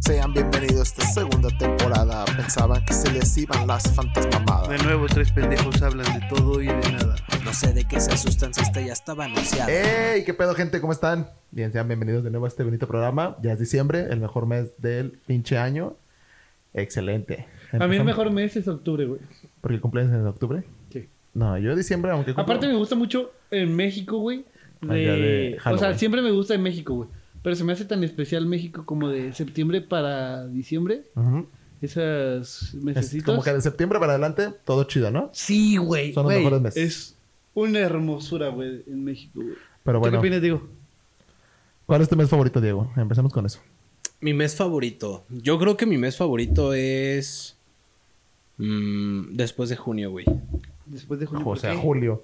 Sean bienvenidos a esta segunda temporada. Pensaban que se les iban las fantasmamadas. De nuevo, tres pendejos hablan de todo y de nada. No sé de qué se asustan si esta ya estaba anunciada. ¡Ey! ¿Qué pedo, gente? ¿Cómo están? Bien, sean bienvenidos de nuevo a este bonito programa. Ya es diciembre, el mejor mes del pinche año. Excelente. A mí el mejor mes es octubre, güey. ¿Porque el cumpleaños es en octubre? Sí. No, yo diciembre, aunque... cumplo- Aparte me gusta mucho en México, güey. De... de o sea, siempre me gusta en México, güey. Pero se me hace tan especial México como de septiembre para diciembre. Ujú. Esas Es mesecitos. como que de septiembre para adelante, todo chido, ¿no? Sí, güey. Son los güey. mejores meses. Es una hermosura, güey, en México, güey. Pero ¿Tú bueno, qué opinas, Diego? ¿cuál es tu mes favorito, Diego? Empecemos con eso. Mi mes favorito. Yo creo que mi mes favorito es. mm, después de junio, güey. Después de junio. O ¿por sea, julio.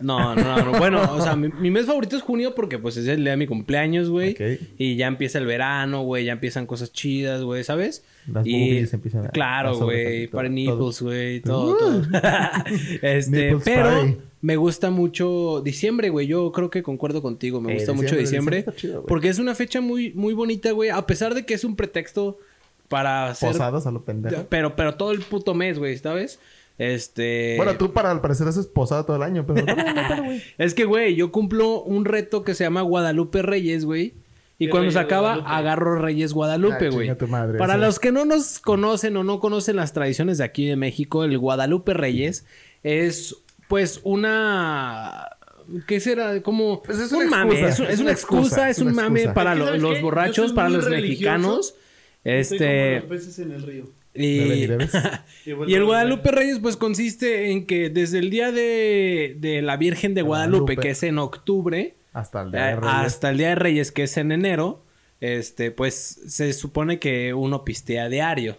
No, no, no, no. Bueno, o sea, mi, mi mes favorito es junio porque pues es el día de mi cumpleaños, güey. Y ya empieza el verano, güey. Ya empiezan cosas chidas, güey, ¿sabes? Las boobies empiezan a- Claro, güey. Para nipples, güey. Todo, todo. este, pero party. me gusta mucho diciembre, güey. Yo creo que concuerdo contigo. Me Eh, gusta mucho diciembre, chido, porque es una fecha muy, muy bonita, güey. A pesar de que es un pretexto para hacer... Posadas a lo pendejo. Pero, pero todo el puto mes, güey, ¿sabes? Este... Bueno, tú para al parecer haces posada todo el año, pero no, no, no, no, güey. Es que, güey, yo cumplo un reto que se llama Guadalupe Reyes, güey. Y ¿Qué cuando Reyes se acaba, Guadalupe? agarro Reyes Guadalupe, Ah, güey. Para sí. los que no nos conocen o no conocen las tradiciones de aquí de México, el Guadalupe Reyes es, pues, una... ¿Qué será? Como Pues es un una mame. excusa, Es, es es una excusa, es es un mame excusa. para Es que, lo- ¿sabes los borrachos, para los religioso. mexicanos. Estoy como Este... los peces en el río. Y, y el Guadalupe Reyes, pues consiste en que desde el día de, de la Virgen de Guadalupe, Guadalupe. que es en octubre, Hasta el día de Reyes. hasta el día de Reyes, que es en enero, este, pues se supone que uno pistea diario.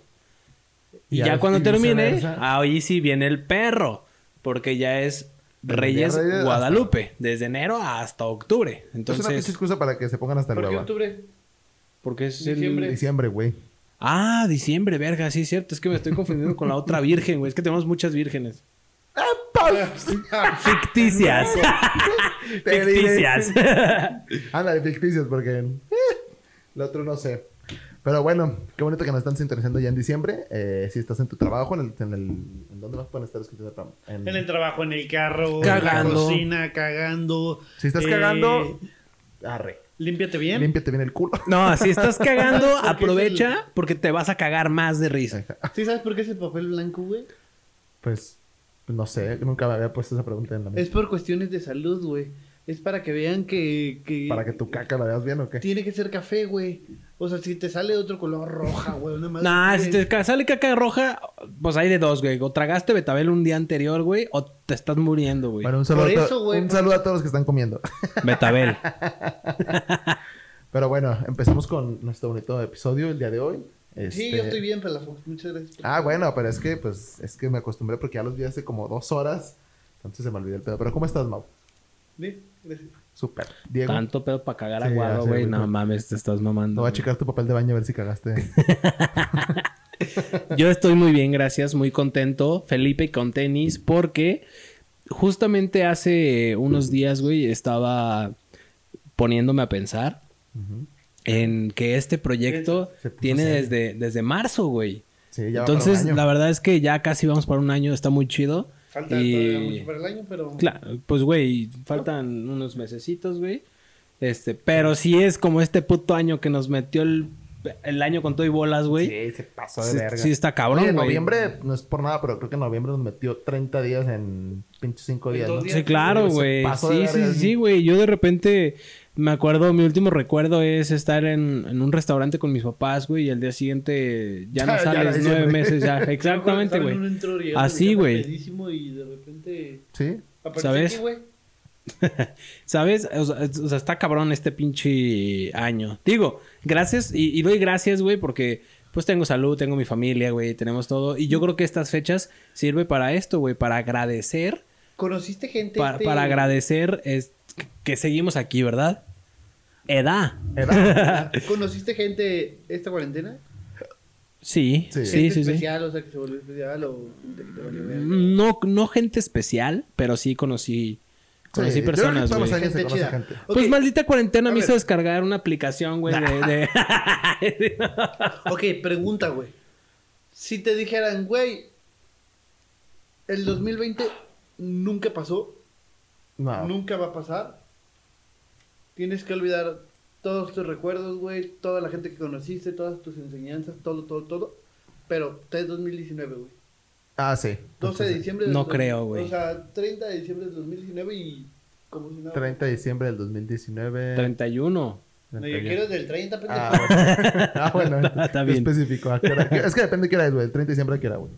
Y, Y ya cuando y termine, ahí sí viene el perro, porque ya es Reyes día de Reyes Guadalupe, desde enero hasta octubre. Es una Entonces, excusa para que se pongan hasta el ¿Por qué octubre? porque es el- Diciembre. Diciembre, güey. Ah, diciembre, verga, sí es cierto, es que me estoy confundiendo con la otra virgen, güey, es que tenemos muchas vírgenes. Ficticias. Ficticias. Ándale, ficticios, porque eh, el otro no sé. Pero bueno, qué bonito que nos están sintonizando ya en diciembre. Eh, si estás en tu trabajo, en el... En, el, ¿en dónde más pueden estar escuchando? En- En el trabajo, en el carro, Cagando. en la cocina, cagando. Si estás Eh, cagando, arre. Límpiate bien. Límpiate bien el culo. No, si estás cagando, aprovecha porque te vas a cagar más de risa. ¿Sí sabes por qué es el papel blanco, güey? Pues, no sé, nunca me había puesto esa pregunta en la mente. Es por cuestiones de salud, güey. Es para que vean que... que ¿Para que tu caca la veas bien o qué? Tiene que ser café, güey. O sea, si te sale de otro color roja, güey. Una madre Nah, si te sale caca roja, pues hay de dos, güey. O tragaste betabel un día anterior, güey, o te estás muriendo, güey. Bueno, un saludo, Por a eso, güey, un por- saludo a todos los que están comiendo. Betabel. Pero bueno, empezamos con nuestro bonito episodio el día de hoy. Sí, Este- yo estoy bien, Pelafox. Muchas gracias. Ah, bueno, pero es que, pues, es que me acostumbré porque ya los vi hace como dos horas. Entonces se me olvidó el pedo. Pero ¿cómo estás, Mau? Bien, gracias. Súper. Diego, Tanto pedo para cagar Sí, ya sé, güey. No mames, te estás mamando. no voy a checar tu papel de baño a ver si cagaste. Yo estoy muy bien, gracias, muy contento. Felipe con tenis, porque justamente hace unos días, güey, estaba poniéndome a pensar en que este proyecto tiene serio. desde, desde marzo, güey. Sí, ya Entonces, la verdad es que ya casi vamos para un año, está muy chido. Falta todavía y mucho para el año, pero... claro, pues güey, faltan unos mesecitos, güey. Este, pero sí es como este puto año que nos metió el, el año con todo y bolas, güey. Sí, se pasó de Sí, verga. sí está cabrón, Oye, en güey. noviembre, no es por nada, pero creo que en noviembre nos metió 30 días en pinche 5 En días, ¿no? días. Sí, claro, güey. sí, sí. sí, güey. Yo de repente me acuerdo, mi último recuerdo es estar en, en un restaurante con mis papás, güey, y al día siguiente ya no ya sales nueve meses ya. Exactamente, güey. Así, güey. Y de repente... Sí. ¿Sabes? aquí, güey. ¿Sabes? O sea, es- o sea, está cabrón este pinche año. Digo, gracias y, y doy gracias, güey, porque pues tengo salud, tengo mi familia, güey, tenemos todo. Y yo creo que estas fechas sirve para esto, güey, para agradecer, ¿Conociste gente? pa- este- para agradecer es, que seguimos aquí, ¿verdad? Edad. ¿Conociste gente esta cuarentena? Sí, Sí. sí, Gente sí, sí. especial, o sea, que se volvió especial o gente que te valió verga? No, no gente especial, pero sí conocí Conocí Sí, personas, güey. Gente gente. Pues maldita cuarentena A me ver. hizo descargar una aplicación, güey, de... de- Ok, pregunta, güey. Si te dijeran, güey, el 2020 nunca pasó, No. nunca va a pasar. Tienes que olvidar todos tus recuerdos, güey, toda la gente que conociste, todas tus enseñanzas, todo, todo, todo. Pero es 2019, güey. Ah, sí. 12 de diciembre del No dos- creo, güey. O sea, 30 de diciembre del 2019 y como si nada. 30 de diciembre del 2019. 31. No, yo 31. quiero del 30, pendejo. Ah, bueno. Ah, bueno. Está bien. Específico. Es que depende de qué hora es, güey. El 30 de diciembre, ¿a qué hora, güey?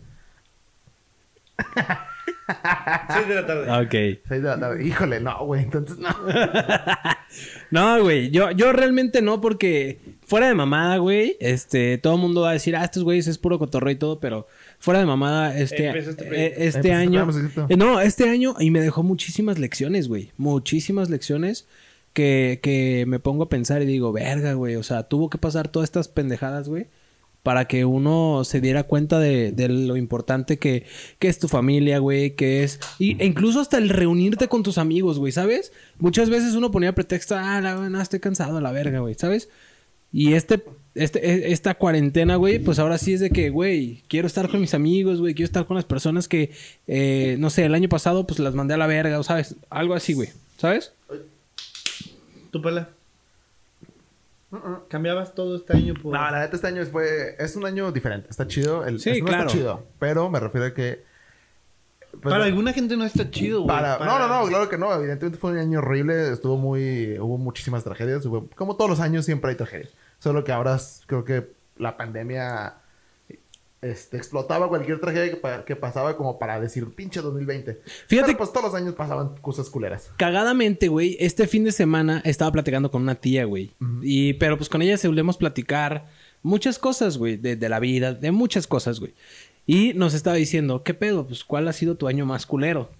6 de la tarde. Ok. 6 de la tarde. Híjole, no, güey. Entonces, no. No, güey, yo, yo realmente no, porque fuera de mamada, güey, este, todo el mundo va a decir, ah, estos güeyes es puro cotorreo y todo, pero fuera de mamada, este, este eh, proyecto. este Empieza este año, programa, Sosito. eh, no, este año, y me dejó muchísimas lecciones, güey, muchísimas lecciones que, que me pongo a pensar y digo, verga, güey, o sea, tuvo que pasar todas estas pendejadas, güey, para que uno se diera cuenta de, lo importante que, es tu familia, güey, que es... Y, e incluso hasta el reunirte con tus amigos, güey, ¿sabes? Muchas veces uno ponía pretexto, ah, la, no, estoy cansado, la verga, güey, ¿sabes? Y este, este, e- esta cuarentena, güey, pues ahora sí es de que, güey, quiero estar con mis amigos, güey, quiero estar con las personas que, eh, no sé, el año pasado, pues las mandé a la verga, sabes, algo así, güey, ¿sabes? ¿Tu pela? ¿Cambiabas todo este año por...? No, la neta, este año fue... Es un año diferente. Está chido. El, Sí, este no claro. Está chido. Pero me refiero a que... pues, Para alguna gente no está chido, güey. Para... Para- No, no, no, claro que no. Evidentemente fue un año horrible. Estuvo muy... Hubo muchísimas tragedias. Hubo- Como todos los años siempre hay tragedias. Solo que ahora creo que la pandemia este, explotaba cualquier tragedia que, pa- que pasaba como para decir pinche 2020. Fíjate- Pero pues todos los años pasaban cosas culeras. Cagadamente, güey, este fin de semana estaba platicando con una tía, güey. Y, pero pues con ella solemos platicar muchas cosas, güey, de, de la vida, de muchas cosas, güey. Y nos estaba diciendo, ¿qué pedo? Pues, ¿cuál ha sido tu año más culero?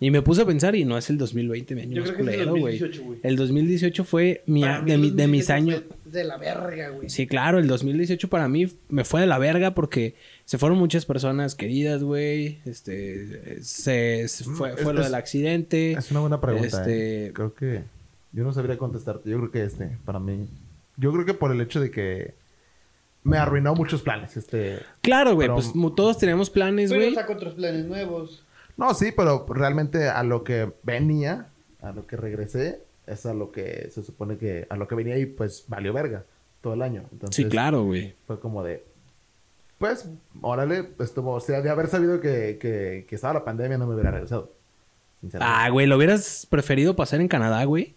Y me puse a pensar, y no es el 2020 mi año Yo más creo el culero, güey. 2018, güey. El 2018 fue mi, de, el mi- de mis 2018 años. fue De la verga, güey. Sí, claro, el 2018 para mí me fue de la verga porque se fueron muchas personas queridas, güey. Este, se, se fue, Mm, fue es- lo es- del accidente. Es una buena pregunta. Este- eh. Creo que yo no sabría contestarte. Yo creo que este, para mí, yo creo que por el hecho de que me arruinó muchos planes. Este, Claro, güey, Pero- pues todos teníamos planes, Pero güey. saco otros planes nuevos. no, sí, pero realmente a lo que venía, a lo que regresé, es a lo que se supone que a lo que venía y pues valió verga todo el año. Entonces, Sí, claro, güey. Fue como de, pues, órale, estuvo, o sea, de haber sabido que, que, que estaba la pandemia no me hubiera regresado. Ah, güey, ¿lo hubieras preferido pasar en Canadá, güey?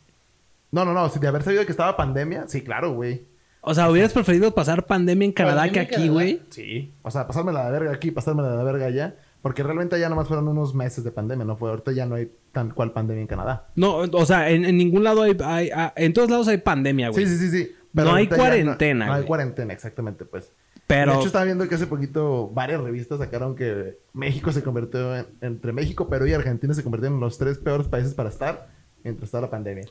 No, no, no, si de haber sabido que estaba pandemia, sí, claro, güey. O sea, ¿hubieras preferido pasar pandemia en Canadá Pandemia que aquí, güey? Sí. O sea, pasarme la de verga aquí, pasarme la de verga allá. Porque realmente allá nomás fueron unos meses de pandemia, ¿no? Fue, ahorita ya no hay tan cual pandemia en Canadá. No, o sea, en, en ningún lado hay, hay- ah, En todos lados hay pandemia, güey. Sí, sí, sí, sí. No hay ya cuarentena, No, no hay cuarentena, exactamente, pues. Pero... De hecho, estaba viendo que hace poquito varias revistas sacaron que México se convirtió en... Entre México, Perú y Argentina se convirtieron en los tres peores países para estar mientras estaba la pandemia.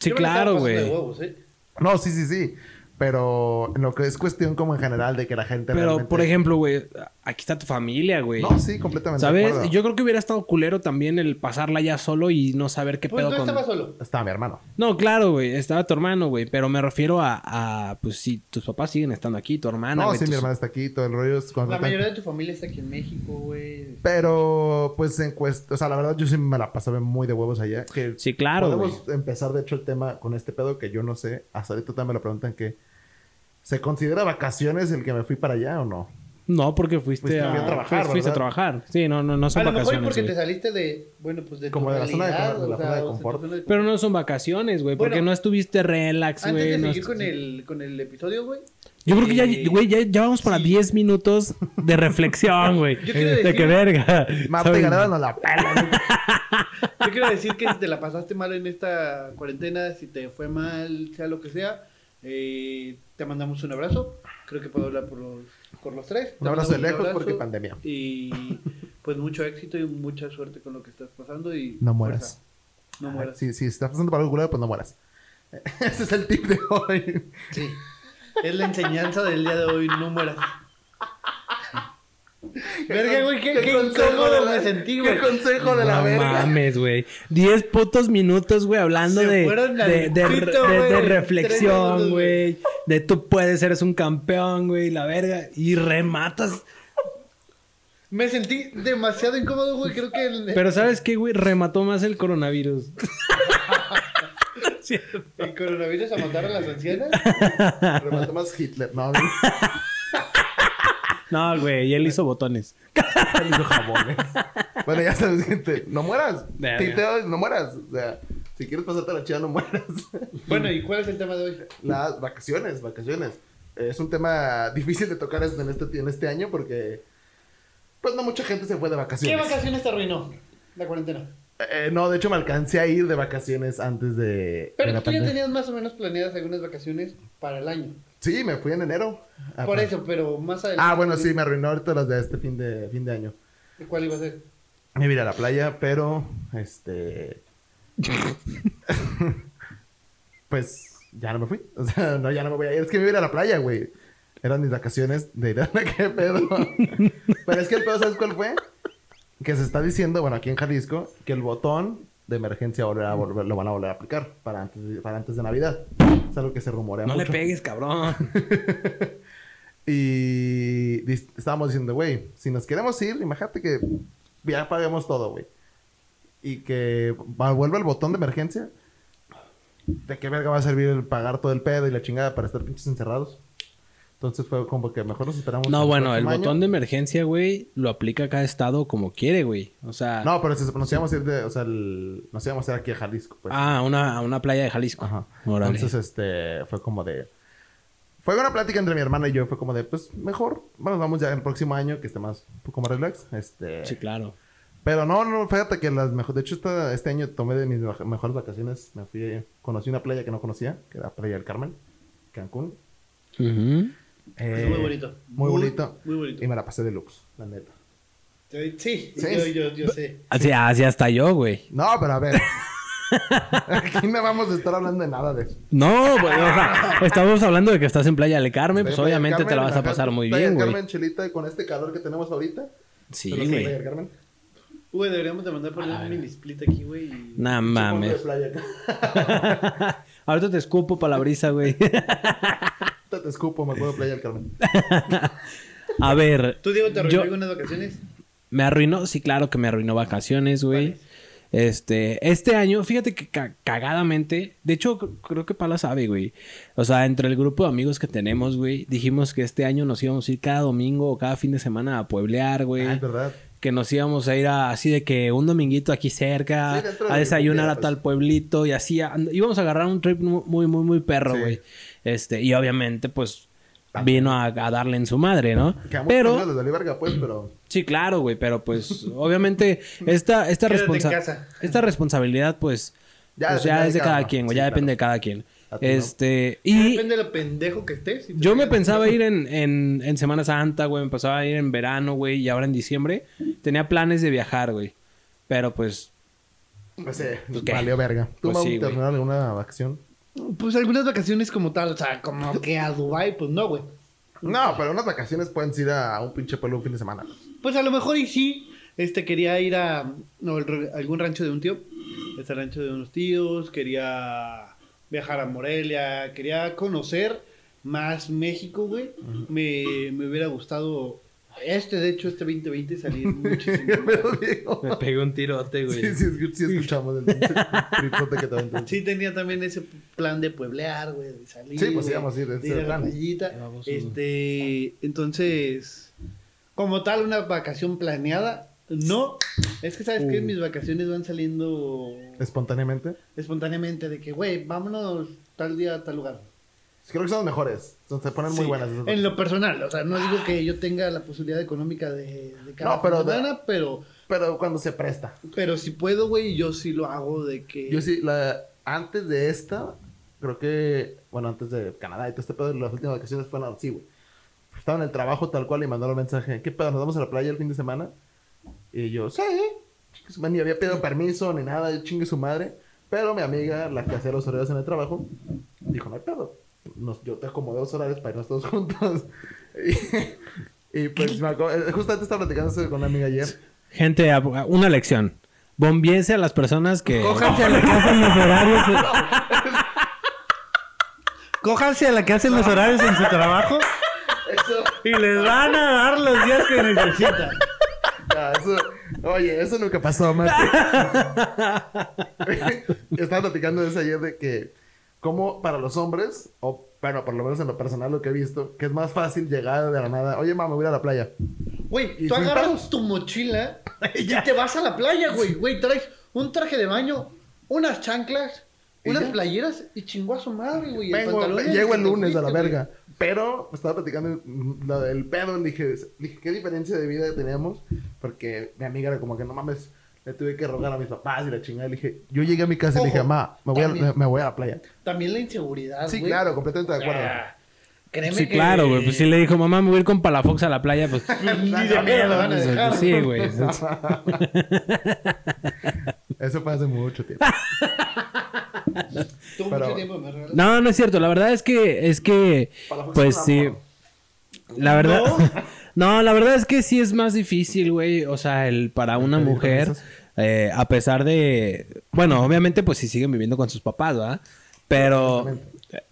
Sí, Yo claro, güey. ¿eh? No, sí, sí, sí. Pero en lo que es cuestión como en general de que la gente Pero, realmente- por ejemplo, güey, aquí está tu familia, güey. No, sí, completamente ¿Sabes? Yo creo que hubiera estado culero también el pasarla ya solo y no saber qué Pues pedo no con... estaba solo. Estaba mi hermano. No, claro, güey. Estaba tu hermano, güey. Pero me refiero a, a, Pues si tus papás siguen estando aquí, tu hermana, no, sí, mi hermana está aquí, todo el rollo es cuando La mayoría de tu familia está aquí en México, güey. Pero, pues, en cuestión... O sea, la verdad, yo sí me la pasaba muy de huevos allá. Que Sí, claro, Podemos empezar, de hecho, el tema con este pedo que yo no sé. Hasta ahorita también me lo preguntan que... ¿Se considera vacaciones el que me fui para allá o no? No, porque fuiste, Fuiste a... a trabajar, fuiste- fuiste a trabajar. Sí, no, no, no son A lo mejor vacaciones, porque te saliste de, bueno, pues de tu Como de la zona de- de la o sea, de sea, confort. tu zona de- Pero no son vacaciones, güey. porque Bueno, no estuviste relax, Antes güey. de no seguir con el, con el episodio, güey. Yo creo que ya, eh, güey, ya, ya vamos para sí. 10 minutos de reflexión, güey. Yo quiero De decir- que verga. Gareda no la pelan. Yo quiero decir que si te la pasaste mal en esta cuarentena, si te fue mal, sea lo que sea, eh, te mandamos un abrazo. Creo que puedo hablar por los, por los tres. Un abrazo de lejos abrazo porque pandemia. Y pues mucho éxito y mucha suerte con lo que estás pasando y No mueras. fuerza. No mueras. Si, si estás pasando por algo culero, pues no mueras. Ese es el tip de hoy. Sí. Es la enseñanza del día de hoy, no mueras. Verga, güey, qué, ¿Qué qué consejo incómodo de la- me sentí, ¿Qué güey. consejo de la no verga? mames, güey. Diez putos minutos, güey, hablando Se de, de, de, pito, de- güey. Reflexión, güey. De tú puedes, eres un campeón, güey, la verga. Y rematas. Me sentí demasiado incómodo, güey. Creo que el, Pero ¿sabes qué, güey? Remató más el coronavirus. el coronavirus a matar a las ancianas. Remató más Hitler. No, No, güey, y él hizo botones. él hizo jabones. bueno, ya sabes, gente. No mueras. Tinteo, no mueras. O sea, si quieres pasarte la chida, no mueras. Bueno, ¿y cuál es el tema de hoy? Las vacaciones, vacaciones. Eh, Es un tema difícil de tocar en este, en este año porque... Pues no mucha gente se fue de ¿Qué vacaciones. vacaciones te arruinó la cuarentena? Eh, no, de hecho me alcancé a ir de vacaciones antes de, de Pero la tú ya tenías más o menos planeadas algunas vacaciones para el año. Sí, me fui en enero. Ah, Por eso, pero más adelante. Ah, bueno, sí, me arruinó ahorita las de este fin de, fin de año. ¿Cuál iba a ser? Me iba a ir a la playa, pero este. pues ya no me fui. O sea, no, ya no me voy a ir. Es que me iba a ir a la playa, güey. Eran mis vacaciones de ir a la qué pedo. pero es que el pedo, ¿sabes cuál fue? Que se está diciendo, bueno, aquí en Jalisco, que el botón de emergencia volverá a volver- lo van a volver a aplicar para antes de, para antes de Navidad. Es algo que se rumorea No le pegues, cabrón. Y estábamos diciendo, güey, si nos queremos ir, imagínate que ya paguemos todo, güey. Y que va- vuelva el botón de emergencia. ¿De qué verga va a servir el pagar todo el pedo y la chingada para estar pinches encerrados? Entonces fue como que mejor nos esperamos. No, bueno, el botón de emergencia, güey, lo aplica cada estado como quiere, güey. O sea, No, pero si nos íbamos a ir de... O sea, el- nos íbamos a ir aquí a Jalisco, pues. ah, a una, una playa de Jalisco. Ajá. Órale. Entonces, este, fue como de... Fue una plática entre mi hermana y yo. Fue como de, pues, mejor. Bueno, vamos ya el próximo año, que esté más... Un poco más relax. Este... Sí, claro. Pero no, no, fíjate que las mejores... De hecho, esta- este año tomé de mis mej- mejores vacaciones. Me fui... Conocí una playa que no conocía, que era Playa del Carmen, Cancún. Ujú. Eh, muy bonito. Muy, Muy- bonito. muy bonito. Y me la pasé de lux, la neta. Sí, Sí. Yo, yo, yo sé. Así, así hasta yo, güey. No, pero a ver. Aquí no vamos a estar hablando de nada de eso. No, güey, o sea, estamos hablando de que estás en Playa del Carmen, pues Playa del obviamente te la vas a pasar muy Playa bien, del güey. Carmen, Chelita, con este calor que tenemos ahorita. Sí, sí, Playa güey. del Carmen. Güey, deberíamos de mandar por un mini split aquí, güey. y- Nah, mames. playa. Ahorita te escupo para la brisa, güey. Te, te escupo, me acuerdo de Playa del Carmen. A ver, ¿Tú, Diego, te arruinó Yo- algunas vacaciones? me arruinó, sí, claro que me arruinó vacaciones, güey. Este, este año, fíjate que ca- cagadamente, de hecho, cr- creo que Pala sabe, güey. O sea, entre el grupo de amigos que tenemos, güey, dijimos que este año nos íbamos a ir cada domingo o cada fin de semana a pueblear, güey. Ah, es verdad. que nos íbamos a ir a, así de que un dominguito aquí cerca, Sí, a de desayunar a pues. tal pueblito y así. and- íbamos a agarrar un trip mu- muy, muy, muy perro, Sí. güey. Este, y obviamente, pues, vino a, a darle en su madre, ¿no? A Pero, les valió verga, pues, pero... sí, claro, güey, pero pues, obviamente, esta, esta, responsa- esta responsabilidad, pues, Ya pues, ya es de cada quien, güey, Sí, ya claro. depende de cada quien. A no. Este, y Depende de lo pendejo que estés. si yo me pensaba ir en, en, en Semana Santa, güey. Me pensaba ir en verano, güey. Y ahora en diciembre. Tenía planes de viajar, güey. Pero pues... Pues, eh, Pues, ¿qué? valió verga. ¿Tú, Pues sí, alguna vacación? Pues algunas vacaciones como tal, o sea, como que a Dubai, pues no, güey. No, pero unas vacaciones pueden ir a un pinche pueblo un fin de semana. Pues a lo mejor y sí, este, quería ir a no, el algún rancho de un tío, este rancho de unos tíos, quería viajar a Morelia, quería conocer más México, güey. me, me hubiera gustado, este, de hecho, este 2020 salir muchísimo. Me pegué un tirote, güey. Sí, sí, sí escuchamos el que aventaste. Sí, tenía también ese plan de pueblear, güey, de salir. Sí, pues íbamos a ir, de ese ir a la playita. Este, entonces, como tal, una vacación planeada, no. Es que, ¿sabes qué? Uh. Mis vacaciones van saliendo Espontáneamente. espontáneamente de que, güey, vámonos tal día a tal lugar. Creo que son los mejores. Son- Se ponen muy Sí, buenas. esas En lo personal, o sea, no digo que yo tenga la posibilidad económica de, de cada No, pero fin de semana, pero, Pero cuando se presta. pero si puedo, güey, yo sí lo hago de que... Yo sí, la, antes de esta, creo que, bueno, antes de Canadá y todo este pedo, las últimas vacaciones fueron así, güey. Estaba en el trabajo tal cual y mandaron mensaje, ¿qué pedo? ¿Nos vamos a la playa el fin de semana? Y yo, sí. Chingue su madre, Ni había pedido permiso ni nada, chingue su madre. Pero mi amiga, la que hacía los horarios en el trabajo, dijo, no hay pedo. Nos- yo te acomodé los horarios para irnos todos juntos. Y pues me acuerdo, eh, justamente estaba platicando eso con una amiga ayer. Gente, una lección. Bombiense a las personas que... Cójanse a la que hacen los horarios. Cójanse a la que hacen los horarios en su trabajo. Y les van a dar los días que necesitan. Ah, eso, oye, eso nunca pasó, Mati. Estaba platicando de eso ayer de que, como para los hombres, o bueno, por lo menos en lo personal lo que he visto, que es más fácil llegar de la nada. Oye, mamá, voy a la playa. Güey, tú agarras tu mochila y te vas a la playa, güey. Güey, traes un traje de baño, unas chanclas, ¿Y unas playeras y chingó a su madre, güey. el Vengo, en llego el lunes a la verga. Pero estaba platicando lo del pedo. Dije, dije, ¿qué diferencia de vida teníamos? Porque mi amiga era como que no mames. Le tuve que rogar a mis papás y la chingada. Le dije, yo llegué a mi casa y le dije, mamá, me voy, a, también. me, me voy a la playa. También la inseguridad, Sí, güey. claro, completamente de acuerdo. Ah, créeme Sí, que- claro, güey. Pues sí le dijo, mamá, me voy a ir con Palafox a la playa. Pues, Ni de miedo van a dejar. sí, güey. Eso fue hace mucho tiempo. Tuvo Pero- mucho tiempo, me regalas. No, no es cierto. La verdad es que, es que, Palafox pues es sí. La verdad, no, la verdad es que sí es más difícil, güey. O sea, el para una mujer, eh, a pesar de, bueno, obviamente, pues si siguen viviendo con sus papás, ¿verdad? Pero,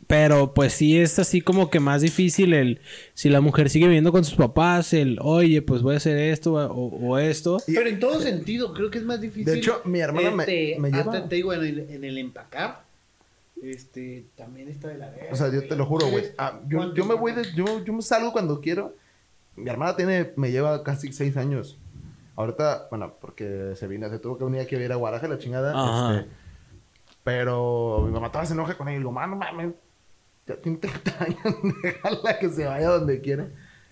pero pues sí es así como que más difícil el, si la mujer sigue viviendo con sus papás, el, oye, pues voy a hacer esto o, o esto. Pero en todo sentido, creo que es más difícil. De hecho, mi hermana me- este, me lleva- Hasta te digo, en el, en el empacar, este, también está de la verga. O sea, yo te lo juro, güey. ¿Sabes Ah, yo, yo me voy de... Yo, yo me salgo cuando quiero. Mi hermana tiene... Me lleva casi seis años. Ahorita, bueno, porque se vino... Se tuvo que venir aquí a vivir a Guaraja, la chingada. Ajá. este, pero mi mamá todavía se enoja con ella. Y digo, mano, mames. Ya tiene 30 años. Déjala que se vaya donde quiere.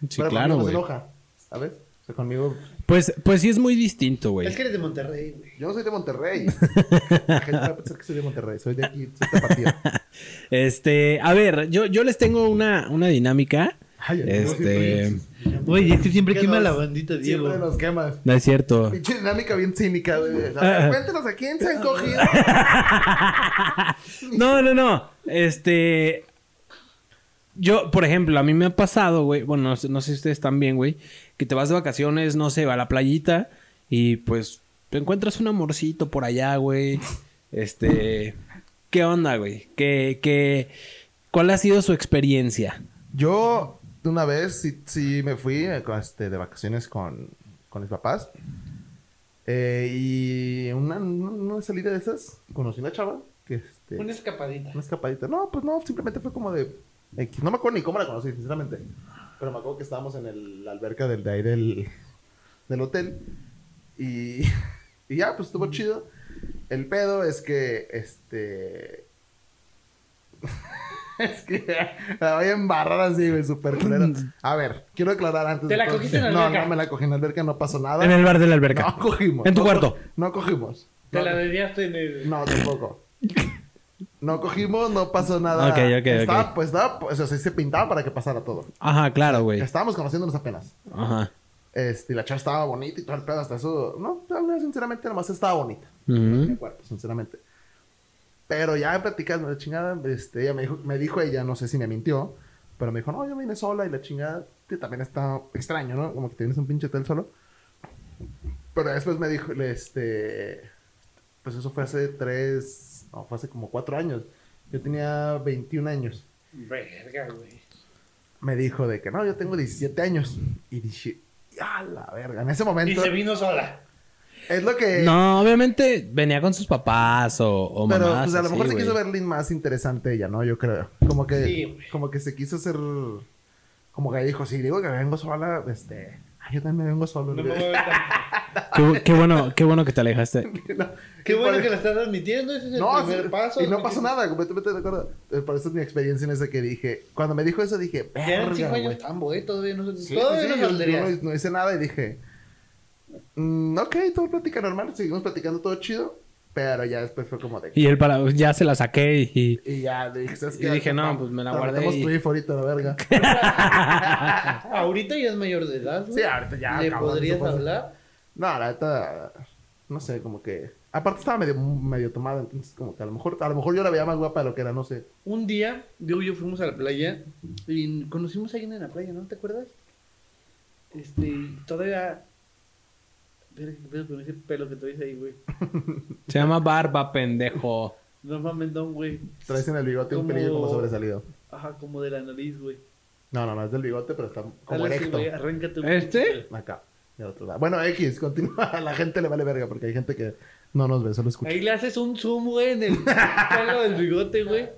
Sí, pero claro, no se güey. enoja. ¿Sabes? O sea, conmigo... Pues, pues sí es muy distinto, güey. Es que eres de Monterrey, güey. Yo no soy de Monterrey. La gente va a pensar que soy de Monterrey. Soy de aquí. Soy tapatío. Este, a ver, yo, yo les tengo una, una dinámica. Ay, Este, Güey, es que siempre Que quema nos- la bandita, Diego. Siempre nos quemas. no es cierto. Pinche dinámica bien cínica, güey. A Ah. ver, Cuéntanos a quién se han cogido. No, no, no. Este. Yo, por ejemplo, a mí me ha pasado, güey. Bueno, no, sé- no sé si ustedes también, güey. Que te vas de vacaciones, no sé, a la playita. Y pues te encuentras un amorcito por allá, güey. Este. ¿Qué onda, güey? ¿Qué, qué, ¿Cuál ha sido su experiencia? Yo, una vez, sí, sí me fui eh, este, de vacaciones con, con mis papás. Eh, y una, una salida de esas, conocí una chava. Que, este, Una escapadita. una escapadita. No, pues no, simplemente fue como de. No me acuerdo ni cómo la conocí, sinceramente. Pero me acuerdo que estábamos en el, la alberca del, de ahí del, del hotel. Y, y ya, pues estuvo chido. El pedo es que, este. es que la voy a embarrar así, güey, súper culero. A ver, quiero aclarar antes. ¿Te de la cogiste en la No, alberca? no me la cogí en la alberca, no pasó nada. En el bar de la alberca. No cogimos. En tu No cuarto. No cogimos. Te No, la dediaste en el... no, tampoco. No cogimos, no pasó nada. Ok, ok, estaba, ok. Pues estaba, pues, o sea, se pintaba para que pasara todo. Ajá, claro, güey. Estábamos conociéndonos apenas. Ajá. Este, y la chava estaba bonita y todo el pedo, hasta eso. No, sinceramente, nomás estaba bonita. Ujú. Mi cuerpo, sinceramente. Pero ya platicando la chingada, este, ella me dijo, me dijo ella, no sé si me mintió, pero me dijo, no, yo vine sola y la chingada, que también está extraño, ¿no? Como que tienes un pinche hotel solo. Pero después me dijo, este, pues eso fue hace tres, no, fue hace como cuatro años. Yo tenía 21 años. Verga, güey. Me dijo de que no, yo tengo 17 años. Y dije, a la verga. En ese Y momento, se vino sola. Es lo que. No, obviamente venía con sus papás o, o Pero mamás. pues a lo mejor se güey. quiso verle más interesante ella, ¿no? Yo creo. Como que, Sí, como que se quiso hacer. Como que dijo, si digo que vengo sola, este. Ay, yo también me vengo solo. No me voy a ver Qué, qué bueno, qué bueno que te alejaste. No, Qué bueno por- que la estás admitiendo. Ese es el No, primer sí, paso. y no pasó nada, completamente de acuerdo. Eh, Por eso es mi experiencia en ese que dije. Cuando me dijo eso, dije, Ya eran verga, cinco años tan güey. Todavía no se... Sí, todavía sí, no yo- saldría. yo no, no hice nada y dije, mm, ok, todo plática normal, seguimos platicando todo chido, pero ya después fue como de... Y él para, ya se la saqué y... Y ya dije, ¿sabes Y dije, no, pues me la guardé metemos y- tu ahorita, la verga. Ahorita ya es mayor de edad, güey. Sí, ahorita ya, ¿Le cabrón, podrías hablar? no, la neta, no sé, como que... Aparte estaba medio, medio tomada, entonces como que a lo mejor, a lo mejor yo la veía más guapa de lo que era, no sé. Un día, Diego y yo fuimos a la playa y conocimos a alguien en la playa, ¿no te acuerdas? Este, todavía. Verga, ¿qué pedo con ese pelo que traes ahí, güey? Se llama barba, pendejo. No mames, no, güey. Traes en el bigote un pelillo como sobresalido. Ajá, como de la nariz, güey. No, no, no, es del bigote, pero está como Dale erecto. güey, arráncate un ¿Este? Acá. de otro lado. Bueno, X, continúa. A la gente le vale verga porque hay gente que no nos ve, solo escucha. Ahí le haces un zoom, güey, en el pelo del bigote, güey.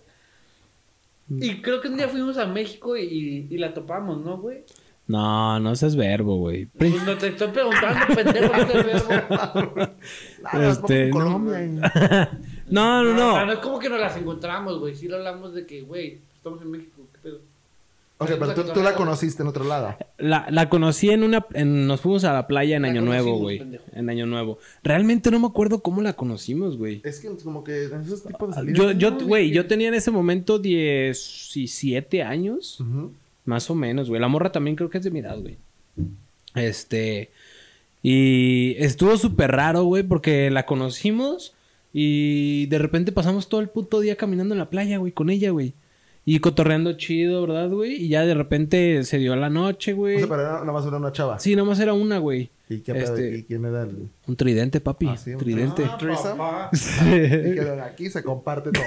Y creo que un día fuimos a México y, y la topamos, ¿no, güey? No, no seas verbo, güey. Pues no te estoy preguntando, pendejo, no te verbo. Este, no. No, no, O sea, no no. es como que nos las encontramos, güey. Sí lo hablamos de que, güey, estamos en México, ¿qué pedo? O sea, pero tú, tú la conociste en otro lado. La, la conocí en una... en- nos fuimos a la playa en La Año Nuevo, güey. En Año Nuevo. Realmente no me acuerdo cómo la conocimos, güey. Es que como que en esos tipos de salidas. Yo, yo, ¿no? güey, yo tenía en ese momento 17 años. Ujú. Más o menos, güey. La morra también creo que es de mi edad, güey. Este. Y estuvo súper raro, güey, porque la conocimos y de repente pasamos todo el puto día caminando en la playa, güey, con ella, güey. Y cotorreando chido, ¿verdad, güey? Y ya de repente se dio la noche, O güey. sea, pero era nada más era una chava. Sí, nomás era una, güey. ¿Y qué pedo? Este- ¿Y quién era el...? Un tridente, papi. Ah, sí, un tridente. Ah, papá. Y que aquí se comparte todo.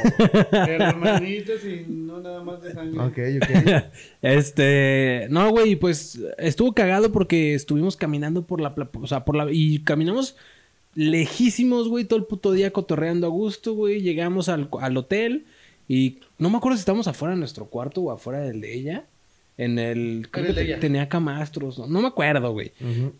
Hermanitos y no nada más de sangre. ok, ok. Este, no, güey, pues estuvo cagado porque estuvimos caminando por la, pla- o sea, por la, y caminamos lejísimos, güey, todo el puto día cotorreando a gusto, güey. Llegamos al, al hotel y no me acuerdo si estábamos afuera de nuestro cuarto o afuera del de ella. En el, creo que te- tenía camastros, no, No me acuerdo, güey.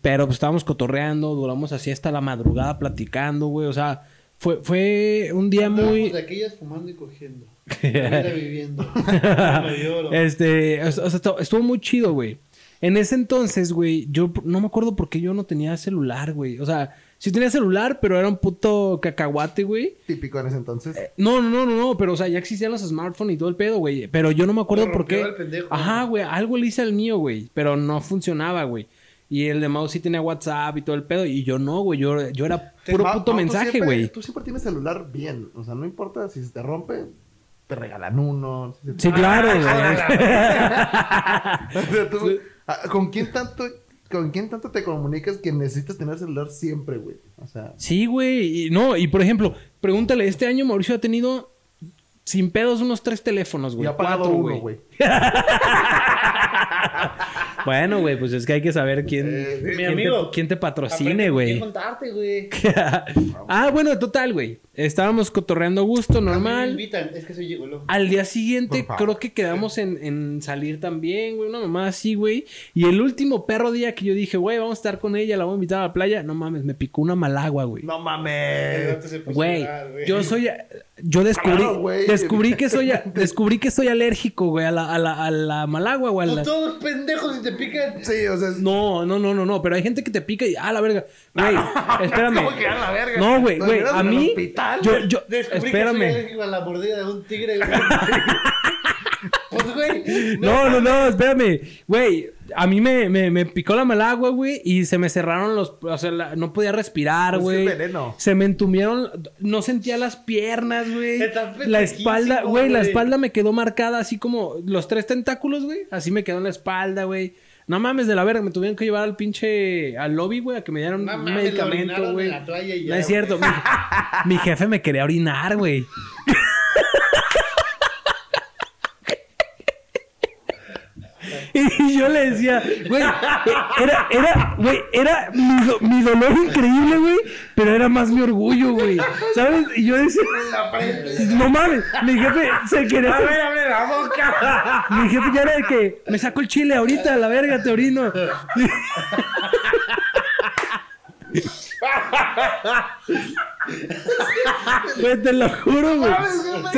Pero pues estábamos cotorreando, duramos así hasta la madrugada platicando, güey. O sea, fue, fue un día muy... Andábamos de aquellas fumando y cogiendo. Viviendo. Este, o sea, estuvo muy chido, güey. En ese entonces, güey, yo no me acuerdo por qué yo no tenía celular, güey. O sea, sí tenía celular, pero era un puto cacahuate, güey. Típico en ese entonces. No, no, no, no, no, pero o sea, ya existían los smartphones y todo el pedo, güey. Pero yo no me acuerdo por qué. rompió el pendejo, Ajá, güey, algo le hice al mío, güey, pero no funcionaba, güey. Y el de Mao sí tenía WhatsApp y todo el pedo, y yo no, güey, yo, yo era puro Ma- puto mensaje, siempre- güey. Tú siempre tienes celular bien. O sea, no importa si se te rompe, te regalan uno. si se te- Sí, claro, güey. O sea, tú- ah, ¿Con quién tanto... ¿Con quién tanto te comunicas que necesitas tener celular siempre, güey? O sea, Sí, güey. Y, no, y por ejemplo, pregúntale, este año Mauricio ha tenido sin pedos unos tres teléfonos, güey. ya ha pagado Cuatro, uno, güey. Bueno, güey, pues es que hay que saber quién, Eh, mi quién amigo. te, quién te patrocine, güey. quién contarte, güey. ah, bueno, total, güey. Estábamos cotorreando a gusto, A mí me normal. invitan, es que soy gigolo. Al día siguiente creo que quedamos en, en salir también, güey. Una mamá así, güey. Y el último perro día que yo dije, güey, vamos a estar con ella, la vamos a invitar a la playa. No mames, me picó una malagua, güey. No mames. Güey, yo soy... Yo descubrí... Claro, güey. descubrí que soy... Descubrí que soy alérgico, güey, a la, a la, a la malagua, güey. a la- todos pendejos y te pican. Sí, o sea... es- No, no, no, no, no. Pero hay gente que te pica y... Ah, la verga. Güey, espérame. ¿Cómo que a la verga? No, güey, ¿Nos güey. A mí... hospital? Yo, yo... Descubrí que soy Espérame. a la mordida de un tigre, güey. pues, güey. No, no, no, espérame. Güey, a mí me, me, me picó la malagua, güey, y se me cerraron los... O sea, la- no podía respirar, güey. Se me entumieron... No sentía las piernas, güey. La espalda, güey, la espalda me quedó marcada así como los tres tentáculos, güey. Así me quedó en la espalda, güey. No mames de la verga, me tuvieron que llevar al pinche... Al lobby, güey, a que me dieran No un mames, medicamento, güey. No es cierto. Mi, mi jefe me quería orinar, güey. Y yo le decía, güey, era, era, güey, era mi, do- mi dolor increíble, güey, pero era más mi orgullo, güey, ¿sabes? Y yo decía, no mames, mi jefe se quería... hacer- abre la boca. mi jefe ya era de que me saco el chile ahorita, a la verga, te orino. Güey, te lo juro, güey.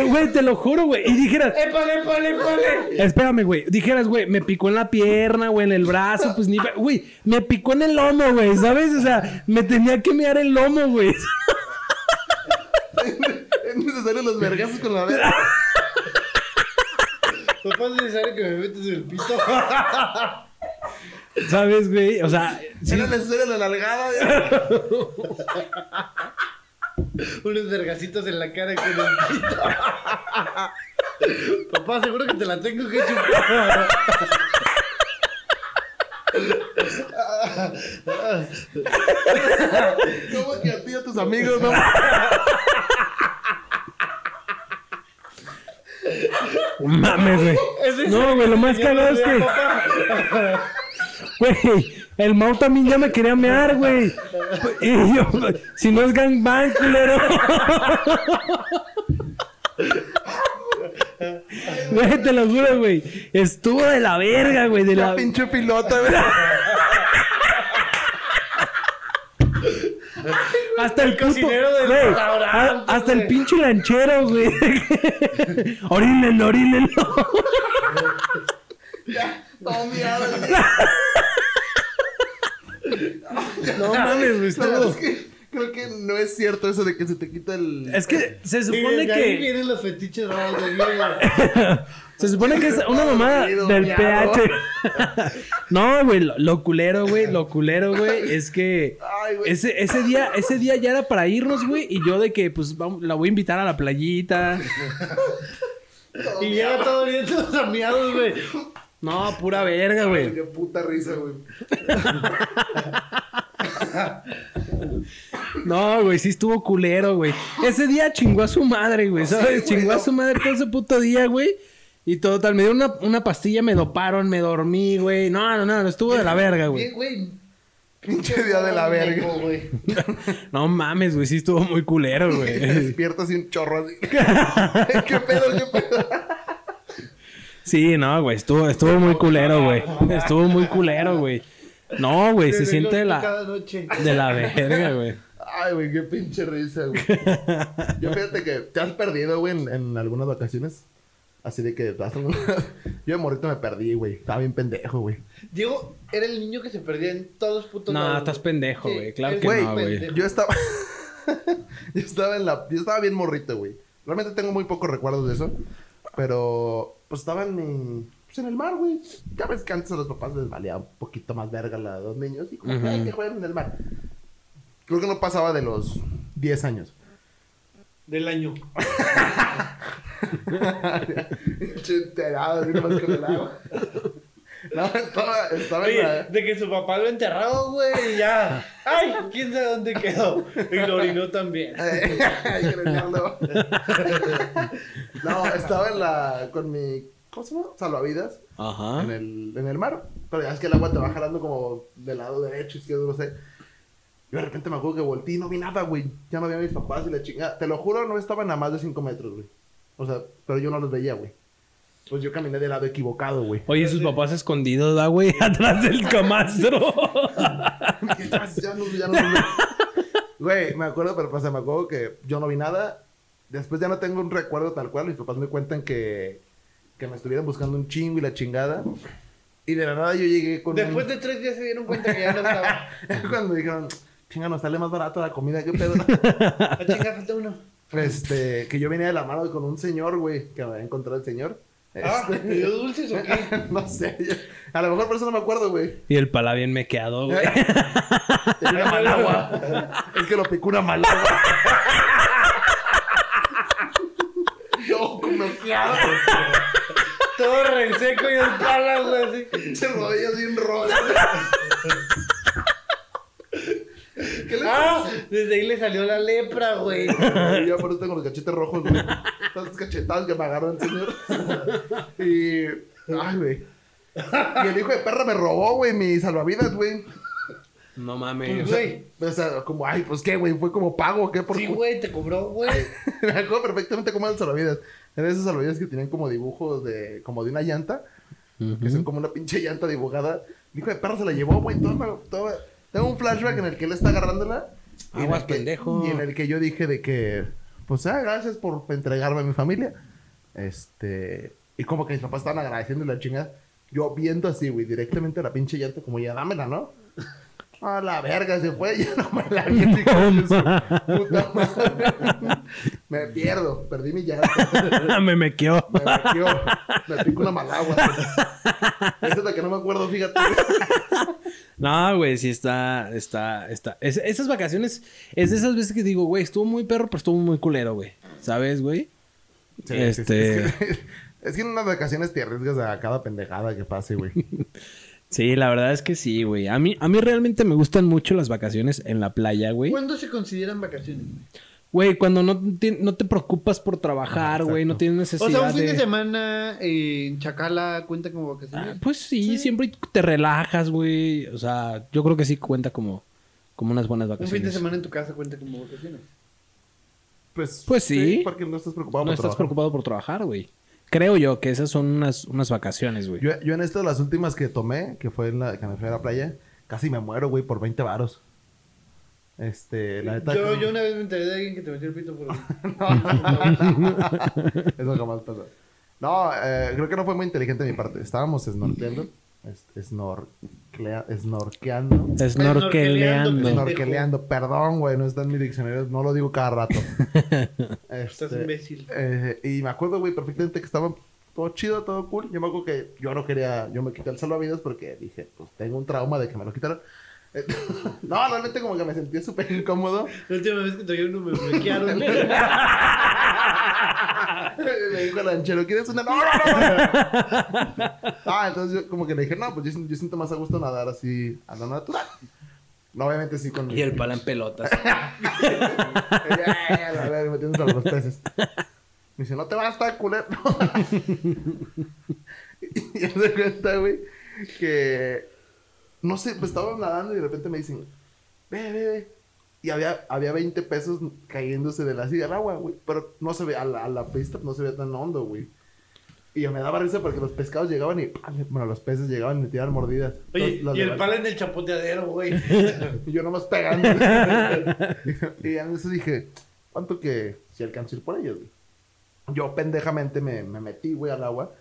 Güey, te lo juro, güey. Y dijeras, ¡Épale, épale, épale! espérame, güey. Dijeras, güey, me picó en la pierna, güey, en el brazo, pues ni. Güey, me picó en el lomo, güey, ¿sabes? O sea, me tenía que mear el lomo, güey. Es necesario los vergazos con la verga. Papá, es necesario que me metas el pito. ¿Sabes, güey? O sea, sí. Era necesario la nalgada. Unos vergacitos en la cara con el pito. Papá, seguro que te la tengo que chupar. ¿Cómo que a ti y a tus amigos, no? Mames, güey. No, güey, lo más cagado es que. Güey, el Mau también ya me quería mear, güey. Y yo, si no es gangbang, culero. Güey, te lo juro, güey. Estuvo de la verga, güey. De La la... pinche pilota, güey. Hasta el puto... cocinero del güey, restaurante, a- hasta el pinche lanchero, güey. orínenlo, orínenlo. Todo miado. No mames, verdad estuvo- es que creo que no es cierto eso de que se te quita el... Es que se Y supone ahí que... vienen los fetiches raros de güey. Se supone que es una mamada del pH. no, güey, lo, lo culero, güey, lo culero, güey, es que Ay, güey. ese, ese día, ese día ya era para irnos, güey, y yo de que, pues, vamos, la voy a invitar a la playita. Todo Y miado. llega todo bien todos amiados, güey. No, pura verga, Ay, güey. Qué puta risa, güey. No, güey, sí estuvo culero, güey. Ese día chingó a su madre, güey, ¿sabes? güey, chingó a no. su madre todo ese puto día, güey. Y total, me dio una, una pastilla, me doparon, me dormí, güey. No, no, no, estuvo de la verga, güey. Güey. Pinche día de la verga. Güey. No mames, güey, sí estuvo muy culero, güey. Despierto así un chorro así. ¿Qué pedo, qué pedo? Sí, no, güey, estuvo, estuvo muy culero, güey. Estuvo muy culero, güey. No, güey, se siente de la, Cada noche. de la verga, güey. Ay, güey, qué pinche risa, güey. Yo fíjate que te has perdido, güey, en, en algunas vacaciones. Así de que... vas a- Yo de morrito me perdí, güey. Estaba bien pendejo, güey. Diego era el niño que se perdía en todos putos No, lados, estás güey. pendejo, güey. Claro que Güey, no, güey. Yo estaba... yo estaba en la... Yo estaba bien morrito, güey. Realmente tengo muy pocos recuerdos de eso. Pero... Pues estaba en mi... Pues en el mar, güey. Ya ves que antes a los papás les valía un poquito más verga la, a los niños. Y como que hay que jugar en el mar. Creo que no pasaba de los 10 años. Del año. Pinche enterado, así nomás con el agua. No, estaba, estaba en la... de que su papá lo enterró, güey, y ya. Ay, quién sabe dónde quedó. Y lo orinó también. Ay, no, estaba en la... con mi... ¿Cómo se llama? Salvavidas. Ajá. En el, en el mar. Pero ya es que el agua te va jalando como del lado derecho, izquierdo, no sé. Yo de repente me acuerdo que volteé y no vi nada, güey. Ya no vi a mis papás y la chingada. Te lo juro, no estaban a más de 5 metros, güey. O sea, pero yo no los veía, güey. Pues yo caminé del lado equivocado, güey. Oye, sus papás escondidos, da, güey, atrás del camastro. ya no, ya no. Güey, me acuerdo, pero pues, me acuerdo que yo no vi nada. Después ya no tengo un recuerdo tal cual. Mis papás me cuentan que, que me estuvieron buscando un chingo y la chingada. Y de la nada yo llegué con Después un... de tres días se dieron cuenta que ya no estaba. Cuando dijeron, chinga, nos sale más barato la comida, ¿qué pedo? A chingar, falta uno. este, que yo venía de la mano con un señor, güey, que me había encontrado el señor. Ah, Este, ¿me dio dulces o qué? no sé, yo- a lo mejor por eso no me acuerdo, güey. y el pala bien mequeado, güey. Tenía una malagua. es que lo picó una malagua. yo como claro. Todo reseco y el pala, güey, así. Se rodillas bien rojas. ¿Qué le Ah, desde ahí le salió la lepra, güey. yo por eso tengo los cachetes rojos, güey. Tantas cachetadas que me agarró el señor. Y. Ay, güey. Y el hijo de perra me robó, güey, mi salvavidas, güey. No Pues, mames. güey. O sea, como, ay, pues qué, güey, fue como pago, ¿qué? Por Sí, güey, te cobró, güey. Me acuerdo perfectamente cómo eran salvavidas. Eran esos salvavidas que tenían como dibujos de, como de una llanta. Que son como una pinche llanta dibujada. El hijo de perro se la llevó, güey. Todo, me- todo- Tengo un flashback en el que él está agarrándola. y en Aguas, que- pendejo. Y en el que yo dije de que, pues, ah, gracias por entregarme a mi familia. Este. Y como que mis papás estaban agradeciendo la chingada. Yo viendo así, güey, directamente a la pinche llanta, como ya dámela, ¿no? A la verga, se fue, ya no me la vi. su puta madre. Me pierdo, perdí mi llanta. me mequeó. Me metió, me picó una malagua. Esa es la que no me acuerdo, fíjate. No, güey, sí está, está, está. Es- esas vacaciones es de esas veces que digo, güey, estuvo muy perro, pero estuvo muy culero, güey. ¿Sabes, güey? este. Es que, es que en unas vacaciones te arriesgas a cada pendejada que pase, güey. Sí, la verdad es que sí, güey. A mí, a mí realmente me gustan mucho las vacaciones en la playa, güey. ¿Cuándo se consideran vacaciones, güey? Güey, cuando no te, no te preocupas por trabajar, güey, no tienes necesidad O sea, un fin de, de- semana en Chacala cuenta como Ah, vacaciones. pues sí, siempre te relajas, güey. O sea, yo creo que sí cuenta como, como unas buenas un vacaciones. fin de semana en tu casa cuenta como vacaciones. Pues, Pues sí. Porque no estás preocupado No por estás trabajar. preocupado por trabajar, güey. Creo yo que esas son unas, unas vacaciones, güey. Yo, yo en esto, las últimas que tomé, que fue en la que me fui a la playa, casi me muero, güey, por 20 varos. Este, la neta. Yo, yo una vez me enteré de alguien que te metió el pito por... Eso jamás pasa. No, eh, creo que no fue muy inteligente de mi parte. Estábamos snorkeando. snorklea- snorkeando. Snorkeleando. Snorkeleando. Perdón, güey, no está en mi diccionario. No lo digo cada rato. Estás Este, imbécil. eh, y me acuerdo, güey, perfectamente que estaba todo chido, todo cool. Yo me acuerdo que yo no quería, yo me quité el salvavidas porque dije, pues tengo un trauma de que me lo quitaron. No, realmente como que me sentía súper incómodo. La última vez que traía uno me bloquearon. me dijo el ranchero, ¿quieres una? No, no, no. Ah, entonces yo como que le dije, no, pues yo, siento- yo siento más a gusto nadar así a lo natural. No, obviamente sí con... Y el pala en pelotas. Metiéndose a los peces. Me dice, no te vas a estar culero. y se cuenta, güey, que no sé, pues estaba nadando y de repente me dicen, ve, ve, ve. Y había, había 20 pesos cayéndose de la silla al agua, güey. Pero no se ve, a la, a la pista no se ve tan hondo, güey. Y yo me daba risa porque los pescados llegaban y, bueno, los peces llegaban y me tiraban mordidas. Oye, Los- los y el palo en el chapoteadero, güey. y yo nomás pegando. y en eso dije, ¿cuánto que si alcanzo a ir por ellos, güey? Yo pendejamente me, me metí, güey, al agua.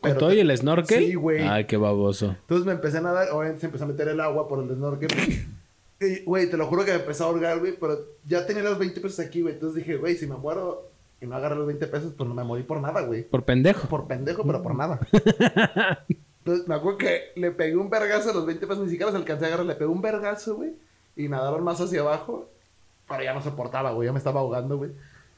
¿Con Pero todo y el snorkel? Sí, güey. Ay, qué baboso. Entonces me empecé a nadar, obviamente se empezó a meter el agua por el snorkel. Y, güey, te lo juro que me empezó a ahogar, güey, pero ya tenía los 20 pesos aquí, güey. Entonces dije, güey, si me muero y no agarré los 20 pesos, pues no me morí por nada, güey. Por pendejo. Por pendejo, pero por nada. Entonces me acuerdo que le pegué un vergazo a los 20 pesos, ni siquiera los alcancé a agarrar, le pegué un vergazo, güey. Y nadaron más hacia abajo, pero ya no soportaba, güey, ya me estaba ahogando, güey.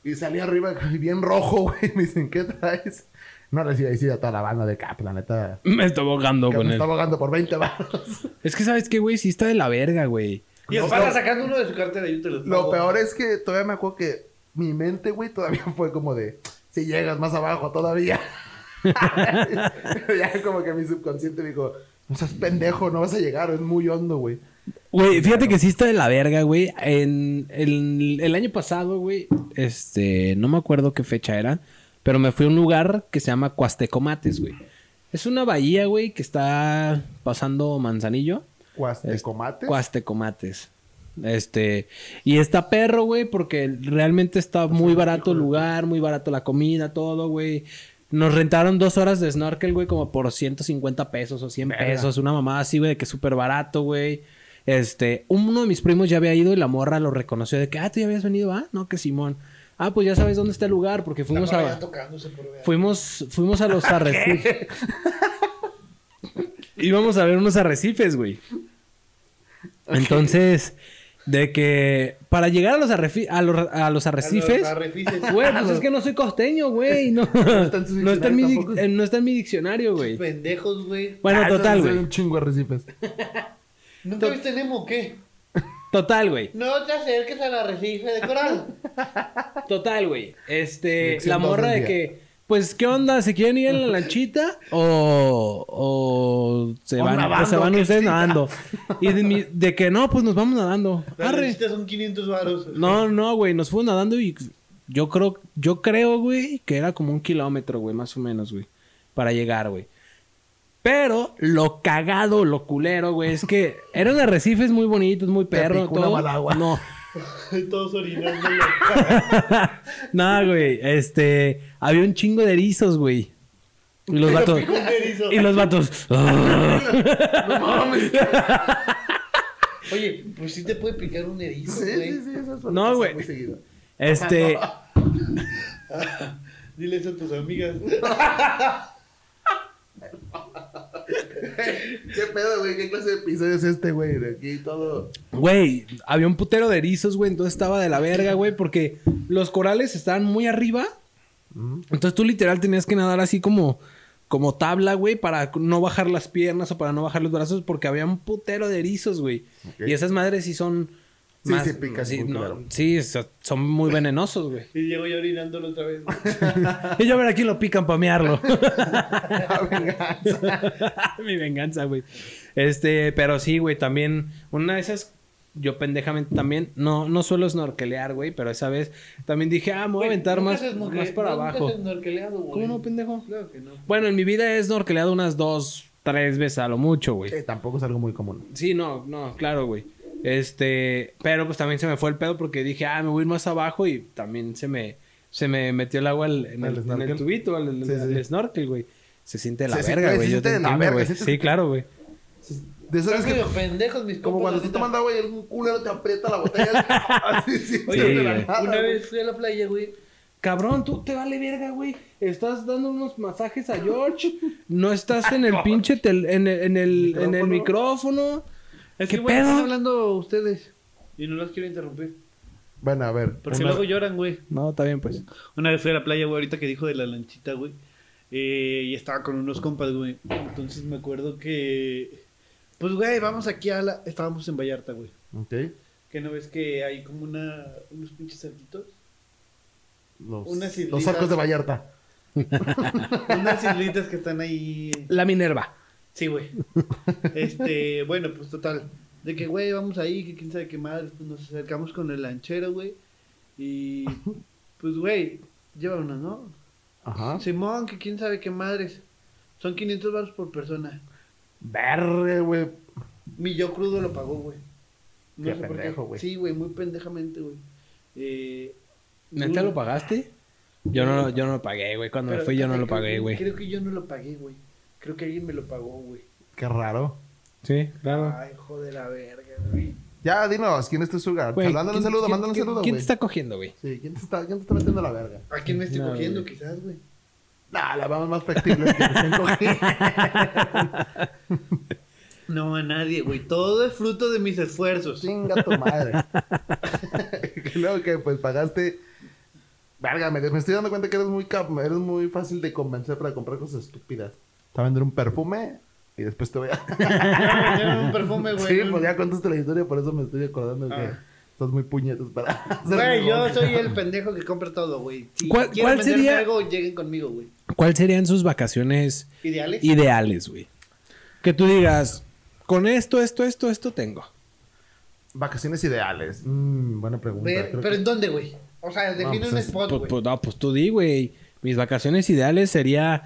Y salí arriba bien rojo, güey. Me dicen, ¿qué traes? No les iba a decir a toda la banda de cap, la neta. Me estoy ahogando Que con me él. estaba ahogando por 20 baros. Es que, ¿sabes qué, güey? Sí está de la verga, güey. Y No, no. sacando uno de su cartera y yo te los Lo pago. peor es que todavía me acuerdo que mi mente, güey, todavía fue como de, si llegas más abajo todavía. ya como que mi subconsciente me dijo, no seas pendejo, no vas a llegar, es muy hondo, güey. Güey, fíjate que sí está de la verga, güey. En el, el año pasado, güey, este, no me acuerdo qué fecha era, pero me fui a un lugar que se llama Cuastecomates, güey. Es una bahía, güey, que está pasando Manzanillo. Cuastegomate. Cuastecomates. Este, y está perro, güey, porque realmente está muy barato el lugar, muy barato la comida, todo, güey. Nos rentaron dos horas de snorkel, güey, como por 150 pesos o 100 Verga. pesos. Una mamada así, güey, de que es súper barato, güey. Este, uno de mis primos ya había ido y la morra lo reconoció de que, ah, tú ya habías venido, ah, no, que Simón. Ah, pues ya sabes dónde está el lugar, porque fuimos a... por. Fuimos, fuimos a los arrecifes. Íbamos a ver unos arrecifes, güey. Entonces, de que para llegar a los, a los, a los arrecifes, A los arrecifes. güey, pues es que no soy costeño, güey. No, está en su no, está en mi, eh, no está en mi diccionario, güey. Pendejos, güey. Bueno, Ah, total, güey. un chingo arrecifes. ¿Nunca viste Nemo o qué? Total, güey. No te acerques al arrecife de coral. Total, güey. Este, Lección la morra de que, pues, ¿qué onda? ¿Se quieren ir en la lanchita? O, o se O van, nadando, o se van ustedes nadando. Y de, mi- de que no, pues nos vamos nadando. Las Arre. son 500 varos. No, no, güey, nos fuimos nadando y yo creo, yo creo, güey, que era como un kilómetro, güey, más o menos, güey, para llegar, güey. Pero lo cagado, lo culero, güey, es que eran arrecifes muy bonitos, muy perro, picó una todo. mala agua. No, Todos orinando. no, güey, este, había un chingo de erizos, güey. Y los vatos, y los vatos. "Ah". No mames. Oye, pues sí te puede picar un erizo, Sí, güey. sí, sí, eso es No, güey. Este, Dile eso a tus amigas. ¿Qué pedo, güey? ¿Qué clase de episodio es este, güey? De aquí todo. Güey, había un putero de erizos, güey. Entonces estaba de la verga, güey. Porque los corales estaban muy arriba. Entonces tú literal tenías que nadar así como... como tabla, güey, para no bajar las piernas o para no bajar los brazos porque había un putero de erizos, güey. Y esas madres sí son Sí, más- sí, pican sí, muy no, culero. sí, so- son muy venenosos, güey. Y llego yo orinándolo otra vez. güey. Y yo a ver a quién lo pican para mearlo. La venganza. Mi venganza, güey. Este, pero sí, güey, también una de esas yo pendejamente también no no suelo snorkelear, güey, pero esa vez también dije, "Ah, me voy a aventar más, más para abajo." has snorkeleado, güey. ¿Cómo no, pendejo? Claro que no. Bueno, en mi vida he snorkeleado unas dos, tres veces a lo mucho, güey. Sí, tampoco es algo muy común. Sí, no, no, claro, güey. Este, pero pues también se me fue el pedo porque dije, ah, me voy a ir más abajo y también se me, se me metió el agua al- en, ¿Al el, en el tubito, al, al- Sí, sí. al snorkel, güey. Se siente de la Se siente- verga, se güey. Yo siente te de la verga, güey. sientes Sí, claro, güey. De esas que... pendejos mis Como cuando estás tomando agua y un culero te aprieta la botella. Así, sí, Oye, Sí, la una güey. vez fui a la playa, güey. Cabrón, tú te vale verga, güey. Estás dando unos masajes a George. No estás en el pinche tel- en el, en el, en el micrófono. Es ¿Qué que, güey, están hablando ustedes. Y no los quiero interrumpir. Bueno, a ver. Porque una- luego lloran, güey. No, está bien, pues. Una vez fui a la playa, güey, ahorita que dijo de la lanchita, güey. eh, y estaba con unos compas, güey. Entonces me acuerdo que. Pues, güey, vamos aquí a la. Estábamos en Vallarta, güey. Ok. Que no ves que hay como una. unos pinches cerquitos. Los, Unas los islitas. arcos de Vallarta. Unas islitas que están ahí. La Minerva. Sí, güey. Este, bueno, pues total. De que, güey, vamos ahí, que quién sabe qué madre. Pues nos acercamos con el lanchero, güey. Y. Pues, güey, lleva una, ¿no? Ajá. Simón, que quién sabe qué madres. Son 500 baros por persona. Verga, güey. Mi yo crudo lo pagó, güey. Qué pendejo, güey. Sí, güey, muy pendejamente, güey. Eh, ¿Neta lo pagaste? Yo no, yo no lo pagué, güey. Cuando me fui yo no lo pagué, güey. Creo que yo no lo pagué, güey. Creo que alguien me lo pagó, güey. Qué raro. Sí, claro. Ay, joder la verga, güey. Ya, dinos, ¿quién es tu sugar? Güey, Mándale un ¿quién- saludo, quién- mándale un quién- saludo, ¿Quién güey. te está cogiendo, güey? Sí, ¿quién te está, quién te está metiendo la verga? ¿A quién me estoy No, cogiendo, güey. quizás, güey? Nah, la vamos más factible que te estén cogiendo. No, a nadie, güey. Todo es fruto de mis esfuerzos. Chinga tu madre. que luego que pues pagaste. Verga, me, me estoy dando cuenta que eres muy cap- eres muy fácil de convencer para comprar cosas estúpidas. A vender un perfume y después te voy a. Un perfume, güey. sí, pues ya contaste la historia, por eso me estoy acordando que Ah. estás muy puñetos para. Güey, yo soy el pendejo que compra todo, güey. Si ¿Cuál- quieren cuál sería- algo, lleguen conmigo, güey. ¿Cuáles serían sus vacaciones ¿Ideales? ideales, güey? Que tú digas, con esto, esto, esto, esto tengo. Vacaciones ideales. Mm, buena pregunta. Creo pero que- ¿en dónde, güey? O sea, define pues un es- spot, Pues, güey. pues, no, pues tú di, güey. Mis vacaciones ideales sería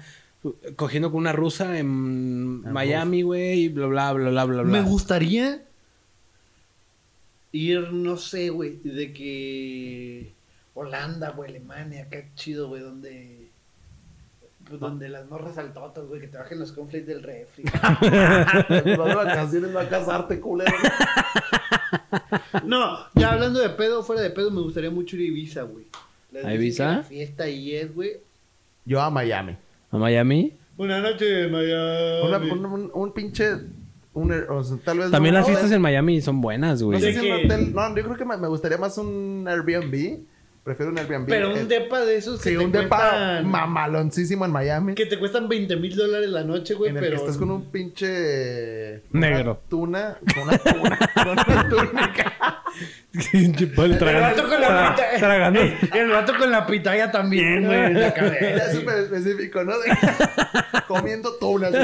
cogiendo con una rusa en Miami, güey, y bla, bla, bla, bla, bla, bla. Me gustaría ir, no sé, güey, de que Holanda, güey, Alemania, acá chido, güey, donde pues, donde las morras altotas, güey, que te bajen los conflicts del refri. Vas de vacaciones, no a casarte, culero. no, ya hablando de pedo, fuera de pedo, me gustaría mucho ir a Ibiza, güey. ¿A Ibiza? fiesta ahí es, güey. Yo a Miami. ¿A Miami? Una noche en Miami. Una- un, un- un pinche. un- o sea, tal vez También no- las no, fiestas es- en Miami son buenas, No güey. sé ¿De si un hotel. No, yo creo que me, me gustaría más un Airbnb. Prefiero un Airbnb. Pero un depa de esos que Sí, te un depa mamaloncísimo en Miami. Que te cuestan 20 mil dólares la noche, güey, en el pero... que estás con un pinche. Negro. Una tuna. Con una tuna. con una túnica. El vato con la pita... tragando. El vato con la pitaya también, güey, en la Era cabeza. súper específico, ¿no? De- comiendo tunas.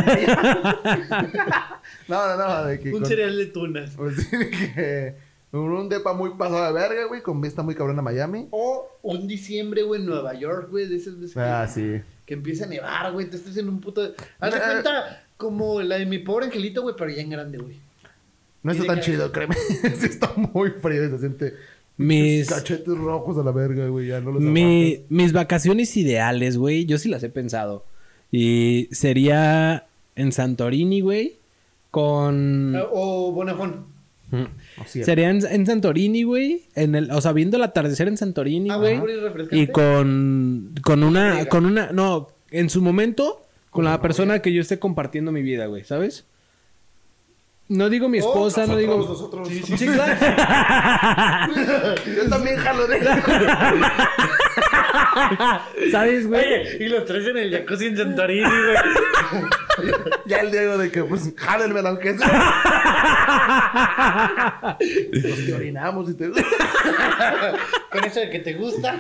no, no, no. De que Un con- cereal de tunas. Pues de que. Un, depa muy pasado de verga, güey. Con vista muy cabrón a Miami. O un diciembre, güey, en Nueva York, güey, de esas veces que, Ah, sí. que empieza a nevar, güey, te estás en un puto... Haz de cuenta como la de mi pobre angelito, güey, pero ya en grande, güey. No está tan chido, créeme. sí está muy frío y se siente Mis, cachetes rojos a la verga, güey. Ya no los mi- mis vacaciones ideales, güey, yo sí las he pensado. Y sería en Santorini, güey, con... Ah, O Bonajón. Mm. es. Sería en, en Santorini, güey. En el, o sea, viendo el atardecer en Santorini, Ah, güey. y con, con una, con una, no, en su momento, con la persona que yo esté compartiendo mi vida, güey, ¿sabes? No digo mi esposa, no digo. Nosotros, Sí, sí, Sí, claro. Yo también jalo de ¿Sabes, güey? Oye, y los tres en el jacuzzi en Santorini, güey. Ya el Diego de que, pues, jálenme aunque sea. Nos te orinamos y te... Con eso de que te gusta.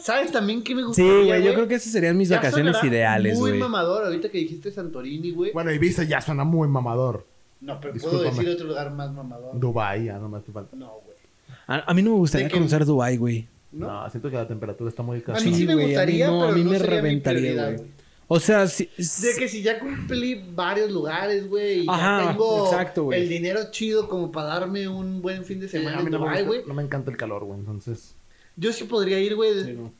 ¿Sabes también qué me Sí, gustaría, güey, yo creo que esas serían mis Ya vacaciones ideales, Muy güey. mamador, ahorita que dijiste Santorini, güey. Bueno, Ibiza ya suena muy mamador. no, pero discúlpame. puedo decir otro lugar más mamador. Dubai, ya nomás te falta. No, güey. A, a mí no me gustaría que- conocer Dubai, güey. ¿No? No, siento que la temperatura está muy a casi. mí sí, me güey, gustaría, a mí no, pero a mí no me sería reventaría, güey. O sea, sí, De que si ya cumplí varios lugares, güey, y Ajá, ya tengo exacto, güey. el dinero chido como para darme un buen fin de Sí, semana a mí en no me, Dubái, gusta- güey. no me encanta el calor, güey. Entonces, Yo sí podría ir, güey. Sí, no.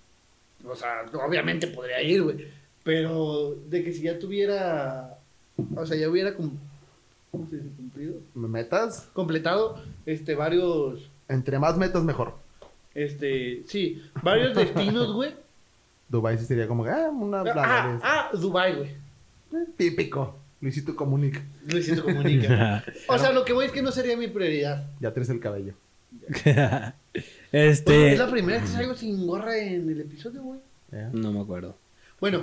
O sea, obviamente podría ir, güey. Pero de que si ya tuviera. O sea, ya hubiera. cum- ¿Cómo se dice? Cumplido. ¿me metas? Completado. Este, varios. Entre más metas, mejor. Este. Sí, varios destinos, güey. Dubai sí sería como que, ah, una Ah, playa. ah, Dubai, güey. Eh, Típico. Luisito Comunica. Luisito Comunica. o sea, lo que voy es que no sería mi prioridad. Ya tienes el cabello. Este. es la primera vez que salgo sin gorra en el episodio, güey. ¿ya? No me acuerdo. Bueno,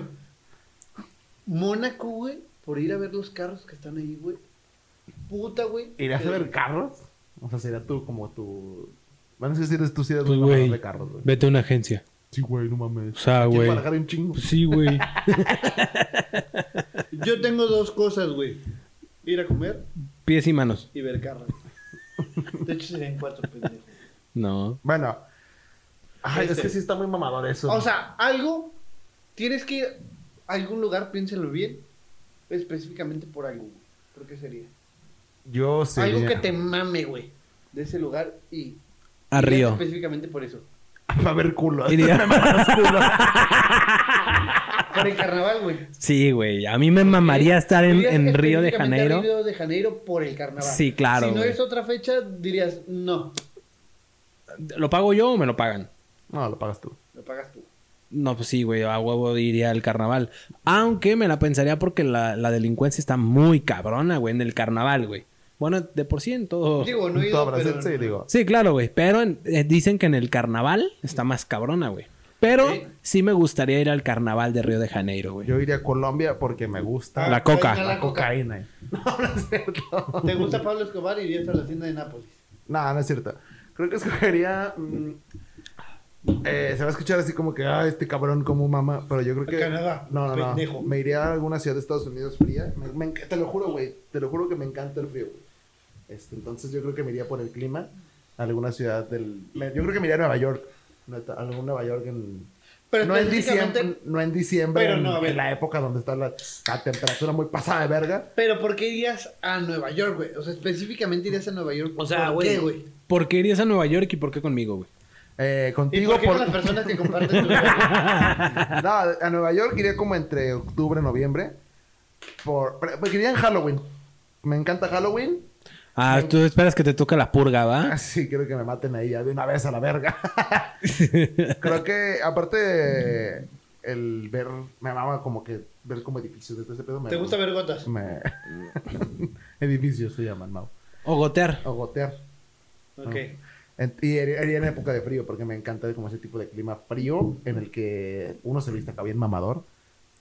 Mónaco, güey, por ir a ver los carros que están ahí, güey. Puta, güey. ¿Irías a Eh, ver carros? O sea, sería tú como tu... Bueno, es que si eres tú, si eres Pues, muy mamador güey. de carros, güey. Vete a una agencia. Sí, güey, no mames. O sea, güey. Hay un chingo. Pues sí, güey. Yo tengo dos cosas, güey. Ir a comer Pies y manos. y ver carros. De hecho, serían cuatro pendejos. No. Bueno. Ay, Este. es que sí está muy mamador eso. O sea, algo. Tienes que ir a algún lugar, piénsalo bien. Específicamente por algo, güey. ¿Por qué sería? yo sería... Algo que te mame, güey. De ese lugar y. A Río. Específicamente por eso. Va a haber culo. Iría- culo. Por el carnaval, güey. Sí, güey. A mí me mamaría estar en, Río de específicamente Janeiro. Río de Janeiro por el carnaval. Sí, claro, Si no güey. es otra fecha, dirías, no, ¿Lo pago yo o me lo pagan? No, lo pagas tú. lo pagas tú. No, pues sí, güey. A huevo iría al carnaval. Aunque me la pensaría porque la, la delincuencia está muy cabrona, güey, en el carnaval, güey. Bueno, de por sí en todo. Digo, no he Todo ido, Brasil, pero... sí, digo. Sí, claro, güey. Pero en- eh, dicen que en el carnaval está más cabrona, güey. Pero Sí. sí me gustaría ir al carnaval de Río de Janeiro, güey. Yo iría a Colombia porque me gusta La coca. La la coca. cocaína. No, no es cierto. ¿Te gusta Pablo Escobar y irías a la hacienda de Nápoles? No, no es cierto. Creo que escogería. mm, eh, se va a escuchar así como que, ah, este cabrón como mamá. Pero yo creo que. Canadá, No, no, no. pendejo. Me iría a alguna ciudad de Estados Unidos fría. Me, me enc- te lo juro, güey. Te lo juro que me encanta el frío, güey. Este, entonces yo creo que me iría por el clima. A alguna ciudad del. yo creo que me iría a Nueva York. A algún Nueva York en. Pero no en diciembre, no en diciembre, Pero en, no, a ver. en la época donde está la, la temperatura muy pasada de verga. Pero ¿por qué irías a Nueva York, güey? O sea, específicamente irías a Nueva York. O sea, ¿por güey. qué, güey? ¿Por qué irías a Nueva York y por qué conmigo, güey? Eh, ¿Y contigo por qué por... con las personas que comparten tu? No, a Nueva York iría como entre octubre y noviembre. Por... Porque iría en Halloween. Me encanta Halloween. Ah, tú esperas que te toque la purga, ¿va? Así quiero que me maten ahí ya de una vez a la verga. Creo que aparte el ver... Me mama como que ver como edificios de todo ese pedo. Me, ¿Te gusta ver gotas? Me... edificios se llaman, Mau. O gotear. O gotear. Ok. En- Y iría en época de frío, porque me encanta como ese tipo de clima frío en el que uno se viste acá bien mamador.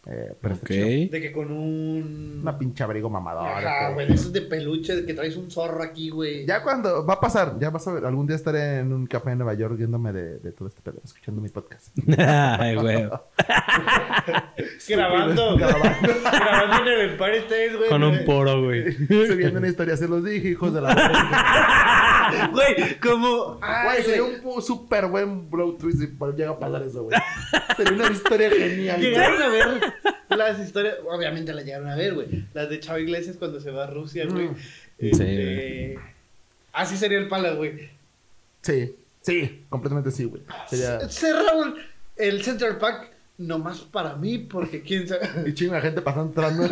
Eh, pero está Ok. chido. De que con un... Una pinche abrigo mamador. Ajá, que- güey, de esos de peluche, de que traes un zorro aquí, güey. Ya cuando va a pasar, ya vas a ver, algún día estaré en un café en Nueva York viéndome de, de todo este pedo, escuchando mi podcast. Ay, güey. Grabando. Grabando. Grabando en el Empire State, güey. Con un poro, güey. Subiendo una historia, se los dije, hijos de la. Güey, como... Ay, Güey, sería un súper buen blow twist si llega a pasar eso, güey. Sería una historia genial. güey. Llegaron a ver las historias, obviamente las llegaron a ver, güey. Las de Chavo Iglesias cuando se va a Rusia, güey. Mm. Este, Así sería el pala, güey. Sí, sí, completamente sí, güey. Sería... Cerraron el Central Park nomás para mí, porque quién sabe. Y chingo de gente pasando entrando.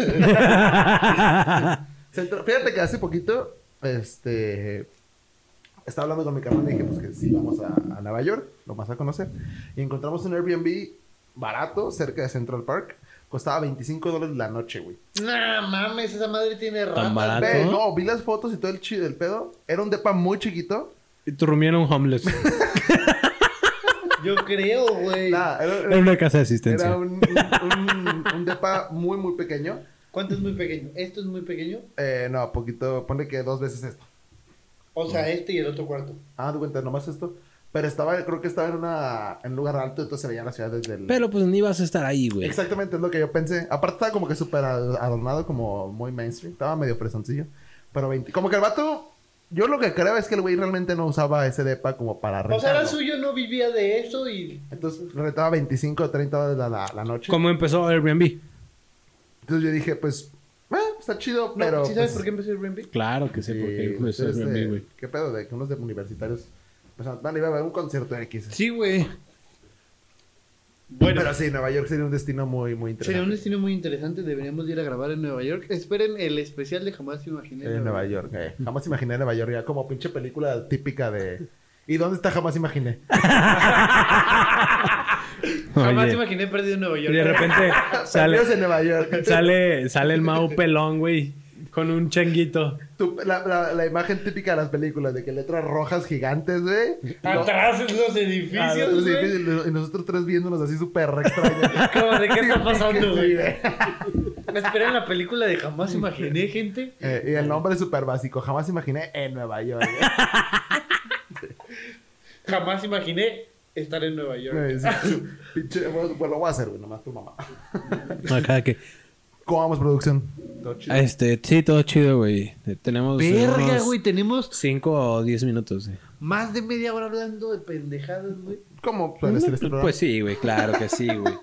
Fíjate que hace poquito, este, estaba hablando con mi carnal y dije, pues que sí, vamos a, a Nueva York, lo vas a conocer. Y encontramos un Airbnb barato cerca de Central Park. Costaba 25 dólares la noche, güey. Nah, mames, esa madre tiene ratas. no, vi las fotos y todo el chido del pedo. Era un depa muy chiquito. Y tu era un homeless. Yo creo, güey. Era, Era una casa de asistencia. era un, un, un- un depa muy, muy pequeño. ¿Cuánto es muy pequeño? ¿Esto es muy pequeño? Eh, no, poquito, ponle que dos veces esto. O sea, este y el otro cuarto. Ah, de cuenta, nomás esto. Pero estaba, creo que estaba en, una, en un lugar alto, entonces se veía la ciudad desde el... Pero pues ni vas a estar ahí, güey. Exactamente, es lo que yo pensé. Aparte estaba como que súper adornado, como muy mainstream. Estaba medio fresoncillo. Pero 20... Como que el vato... Yo lo que creo es que el güey realmente no usaba ese depa como para O sea, era suyo, no vivía de eso y... Entonces rentaba 25 o 30 dólares la, la, la noche. ¿Cómo empezó Airbnb? Entonces yo dije, pues... Eh, está chido, No, pero... ¿Sí sabes pues, por qué empezó el Airbnb? Claro que sé sí, por qué empezó de- Airbnb, güey. ¿Qué pedo? De que unos de universitarios... Pues, van a ir a ver un concierto en X. Sí, güey. Bueno, Pero sí, Nueva York sería un destino muy, muy interesante. sería un destino muy interesante. Deberíamos ir a grabar en Nueva York. Esperen el especial de Jamás Imaginé. En Nueva York, eh. Jamás imaginé Nueva York, ya como pinche película típica de... ¿Y dónde está Jamás imaginé? Jamás Oye, imaginé perdido en Nueva y York. de repente sale, en Nueva York. sale, sale el Mau pelón, güey. Con un changuito. Tu- la, la, la imagen típica de las películas, de que letras rojas gigantes, güey. Atrás en los Ah, edificios, los güey. edificios, y nosotros tres viéndonos así súper extraños. Como, ¿De qué está pasando, güey? güey. Esperen la película de Jamás Imaginé, gente. Eh, y el nombre es súper básico. Jamás imaginé en Nueva York. eh. Jamás imaginé estar en Nueva York. Eh, sí, pinche, bueno, pues lo voy a hacer, güey, nomás tu mamá. Acá que. ¿Cómo vamos, producción? ¿Todo chido? Este, sí, todo chido, güey. Tenemos. Verga, güey, tenemos 5 o 10 minutos. más de media hora hablando de pendejadas, güey. ¿Cómo suele ser este programa? Pues sí, güey, claro que sí, güey.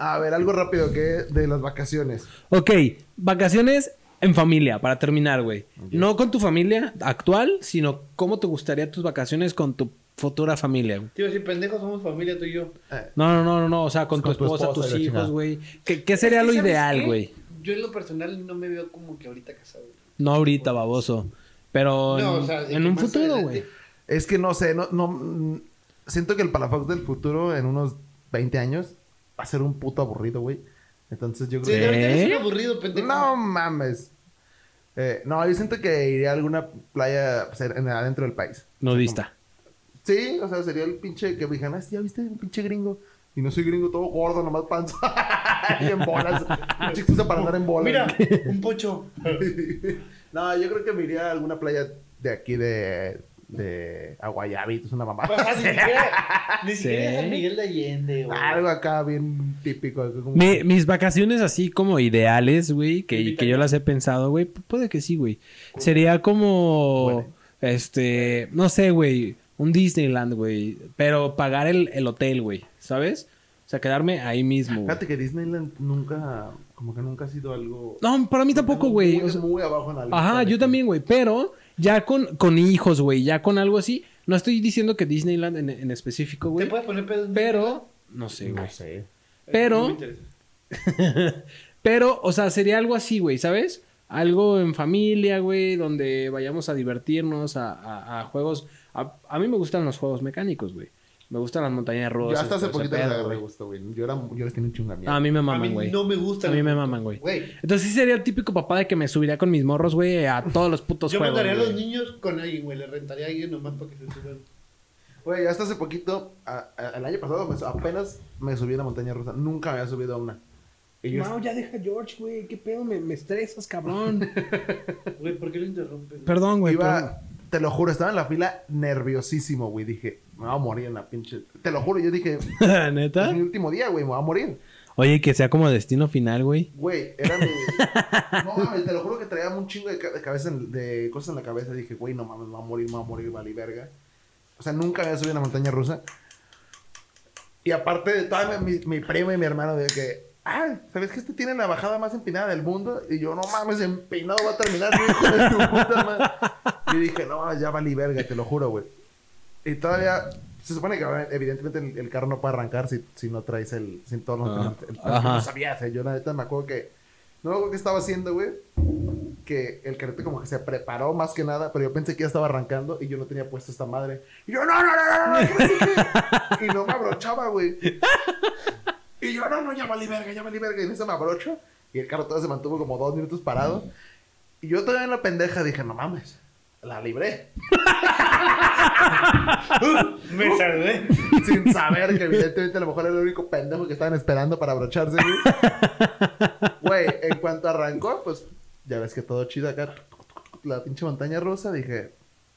A ver, algo rápido que de las vacaciones. Ok, vacaciones en familia, para terminar, güey. No con tu familia actual, sino cómo te gustaría tus vacaciones con tu futura familia, güey. Tío, si pendejos somos familia tú y yo. Eh, No, no, no, no, no, o sea, con, Con tu tu esposa, tus hijos, güey. ¿Qué, qué sería Es lo que, ¿sabes ideal, güey? Yo en lo personal no me veo como que ahorita casado. güey. No ahorita, baboso. Pero No, en, o sea, en que un futuro, güey. Es que no sé, no, no, siento que el Palafox del futuro en unos 20 años va a ser un puto aburrido, güey. Entonces yo Sí, creo de ahorita ¿Eh? aburrido, que... pendejo. No mames. Eh, no, yo siento que iría a alguna playa pues, en, adentro del país. Nudista. Sí, o sea, sería el pinche que me dijeran, "Ah, sí, ¿ya viste? Un pinche gringo. Y no soy gringo, todo gordo, nomás panza. y en bolas. Mucha excusa para andar en bolas. Mira, un pocho. no, yo creo que me iría a alguna playa de aquí de... De Aguayabit, es una mamá. Sea, ni siquiera, ni siquiera Sí. San Miguel de Allende, güey. Algo acá bien típico. como- Mi- mis vacaciones así como ideales, güey, que, que yo las he pensado, güey, pu- puede que sí, güey. Sería como, Bueno. este, no sé, güey, un Disneyland, güey, pero pagar el, el hotel, güey, ¿sabes? O sea, quedarme ahí mismo. Fíjate que Disneyland nunca, como que nunca ha sido algo... No, para mí tampoco, güey. Muy, o sea, muy abajo en la lista. Ajá, yo también, güey, pero ya con, con hijos, güey, ya con algo así. No estoy diciendo que Disneyland en, en específico, ¿Te güey, puedes poner pedos? en pero, no sé, güey. No sé. pero- No me interesa. Pero, o sea, sería algo así, güey, ¿sabes? Algo en familia, güey, donde vayamos a divertirnos, a, a- a juegos. A, a mí me gustan los juegos mecánicos, güey. Me gustan las montañas Yo rusas. hasta hace poquito le agarré güey. gusto, güey. Yo, era, yo les tenía un chunga A mí me A maman, mí güey. no me gusta. A mí me maman, güey. Entonces sí sería el típico papá de que me subiría con mis morros, güey, a todos los putos yo juegos. mandaría a los niños con alguien, güey. Le rentaría a alguien nomás para que se suban. Güey, hasta hace poquito, a- a- el año pasado, me- apenas me subí a la montaña rusa. Nunca me había subido a una. Y yo, No, ya deja George, güey. ¿Qué pedo? Me, me estresas, cabrón. Güey, ¿por qué lo interrumpes? perdón, güey. perdón. Te lo juro, estaba en la fila nerviosísimo, güey. Dije, me voy a morir en la pinche... Te lo juro, yo dije, ¿Neta? es mi último día, güey, me voy a morir. Oye, que sea como destino final, güey. Güey, era mi... No mames, te lo juro que traía un chingo de, ca- de cabeza, en- de cosas en la cabeza. Dije, güey, no mames, me voy a morir, me voy a morir, vale verga. O sea, nunca había subido a una montaña rusa. Y aparte, toda mi, mi primo y mi hermano de que, ah, ¿sabes que este tiene la bajada más empinada del mundo? Y yo, no mames, empinado va a terminar, hijo de tu puta madre. Y dije, no, ya valí verga, te lo juro, güey. Y todavía, se supone que evidentemente el, el carro no puede arrancar si, si no traes el, sin todos los Ah, el, el- ajá. No sabía, o sea, yo la neta me acuerdo que, no me acuerdo qué estaba haciendo, güey. Que el carrete como que se preparó más que nada, pero yo pensé que ya estaba arrancando y yo no tenía puesto esta madre. Y yo, no, no, no, no, no, que no sé qué". Y no me abrochaba, güey. Y yo, no, no, ya valí verga, ya valí verga. Y en eso me abrocho. Y el carro todo se mantuvo como dos minutos parado. Y yo todavía en la pendeja dije, no mames, la libré. Me salvé. Sin saber que evidentemente a lo mejor era el único pendejo que estaban esperando para abrocharse, güey. Güey, en cuanto arrancó, pues ya ves que todo chido acá. La pinche montaña rusa, dije,